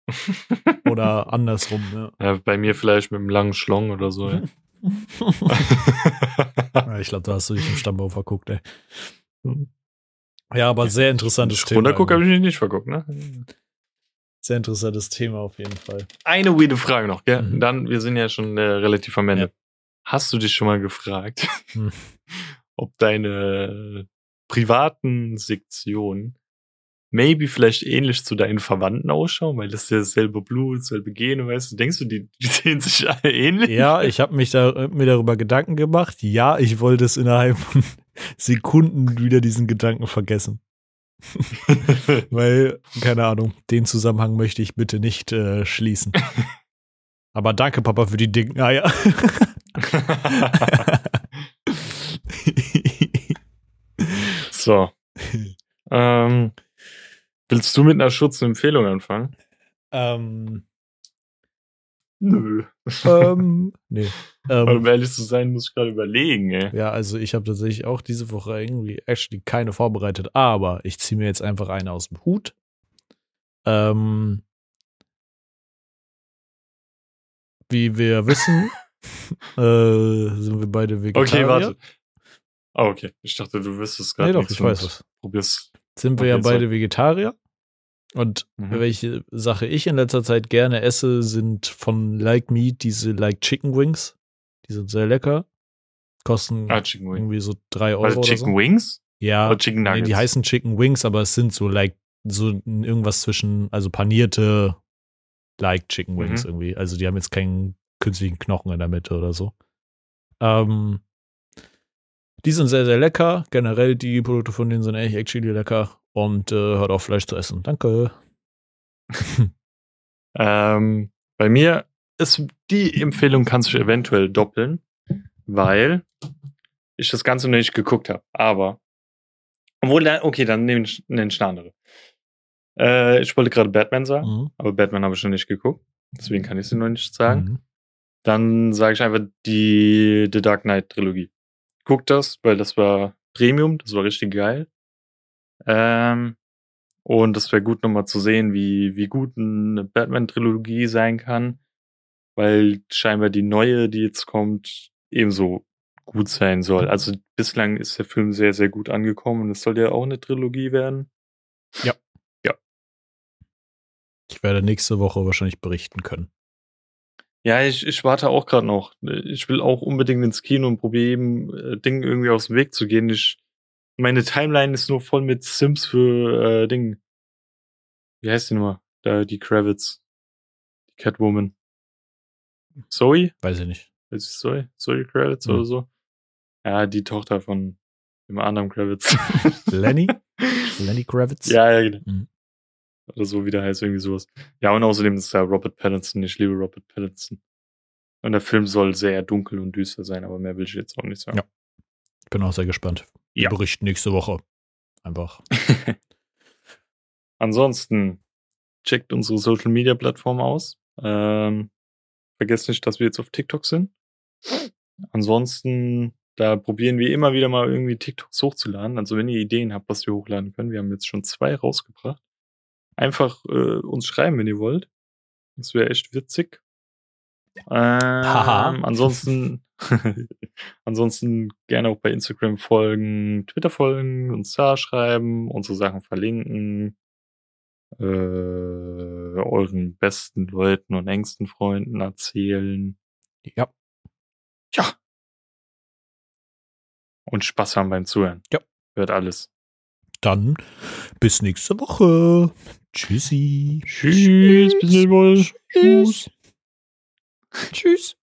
<laughs> oder andersrum, ja. ja. Bei mir vielleicht mit einem langen Schlong oder so, ja. <laughs> ja ich glaube, da hast du dich im Stammbaum verguckt, ey. Ja, aber sehr interessantes Thema. Runterguck habe ich mich nicht verguckt, ne? Sehr interessantes Thema auf jeden Fall. Eine weirde Frage noch, gell? Mhm. Dann, wir sind ja schon äh, relativ am Ende. Hast du dich schon mal gefragt, hm. <laughs> ob deine privaten Sektionen maybe vielleicht ähnlich zu deinen Verwandten ausschauen, weil das ist ja dasselbe Blut, dasselbe Gene, weißt du, denkst du, die, die <laughs> sehen sich alle ähnlich? Ja, ich habe mich da, mir darüber Gedanken gemacht. Ja, ich wollte es innerhalb von <laughs> Sekunden wieder diesen Gedanken vergessen. <laughs> weil, keine Ahnung, den Zusammenhang möchte ich bitte nicht äh, schließen. Aber danke, Papa, für die dicken Eier. so. Ähm, Willst du mit einer Schutzempfehlung anfangen? Ähm. Nö. Ähm, <laughs> nee. Ähm, um ehrlich zu sein, muss ich gerade überlegen, ey. Ja, also ich habe tatsächlich auch diese Woche irgendwie actually keine vorbereitet, aber ich ziehe mir jetzt einfach eine aus dem Hut. Ähm, wie wir wissen, <laughs> äh, sind wir beide Vegetarier. Okay, warte. Oh, okay. Ich dachte, du wüsstest gerade. Nee, doch, ich weiß was. Probier's. Sind wir ja beide Vegetarier. Und mhm. welche Sache ich in letzter Zeit gerne esse, sind von Like Meat diese Like Chicken Wings. Die sind sehr lecker. Kosten ah, irgendwie so drei Euro. Also Chicken so. Wings? Ja. Oder Chicken Nuggets? Nee, die heißen Chicken Wings, aber es sind so like, so irgendwas zwischen, also panierte Like Chicken Wings mhm. irgendwie. Also die haben jetzt keinen künstlichen Knochen in der Mitte oder so. Ähm, die sind sehr, sehr lecker. Generell die Produkte von denen sind echt actually lecker und äh, hört auf Fleisch zu essen. Danke. <laughs> ähm, bei mir ist die Empfehlung kannst du eventuell doppeln, weil ich das Ganze noch nicht geguckt habe. Aber obwohl, okay, dann nehme ich, nenne ich eine andere. Äh, ich wollte gerade Batman sagen, mhm. aber Batman habe ich noch nicht geguckt. Deswegen kann ich es noch nicht sagen. Mhm. Dann sage ich einfach die The Dark Knight Trilogie. Guck das, weil das war Premium, das war richtig geil. Ähm, und das wäre gut nochmal zu sehen, wie, wie gut eine Batman-Trilogie sein kann, weil scheinbar die neue, die jetzt kommt, ebenso gut sein soll. Also bislang ist der Film sehr, sehr gut angekommen und es soll ja auch eine Trilogie werden. Ja. Ja. Ich werde nächste Woche wahrscheinlich berichten können. Ja, ich, ich warte auch gerade noch. Ich will auch unbedingt ins Kino und probieren, äh, Dinge irgendwie aus dem Weg zu gehen. Ich meine Timeline ist nur voll mit Sims für äh, Dinge. Wie heißt die nochmal? Da, die Kravitz. Die Catwoman. Zoe? Weiß ich nicht. Ist es Zoe? Zoe Kravitz Hm. oder so? Ja, die Tochter von dem anderen Kravitz. <laughs> Lenny? <laughs> Lenny Kravitz? ja, ja, genau. Mhm. Oder so, wie der heißt, irgendwie sowas. Ja, und außerdem ist da Robert Pattinson. Ich liebe Robert Pattinson. Und der Film soll sehr dunkel und düster sein, aber mehr will ich jetzt auch nicht sagen. Ja. Bin auch sehr gespannt. Ja. berichten nächste Woche. Einfach. <laughs> Ansonsten checkt unsere Social Media Plattform aus. Ähm, vergesst nicht, dass wir jetzt auf TikTok sind. Ansonsten, da probieren wir immer wieder mal irgendwie TikToks hochzuladen. Also wenn ihr Ideen habt, was wir hochladen können, wir haben jetzt schon zwei rausgebracht. Einfach äh, uns schreiben, wenn ihr wollt. Das wäre echt witzig. Ähm, Haha. ansonsten, <laughs> ansonsten gerne auch bei Instagram folgen, Twitter folgen, uns da schreiben, unsere Sachen verlinken, äh, euren besten Leuten und engsten Freunden erzählen. Ja. Ja. Und Spaß haben beim Zuhören. Ja. Hört alles. Dann bis nächste Woche. Tschüssi. Tschüss, bis bald. Tschüss. Tschüss.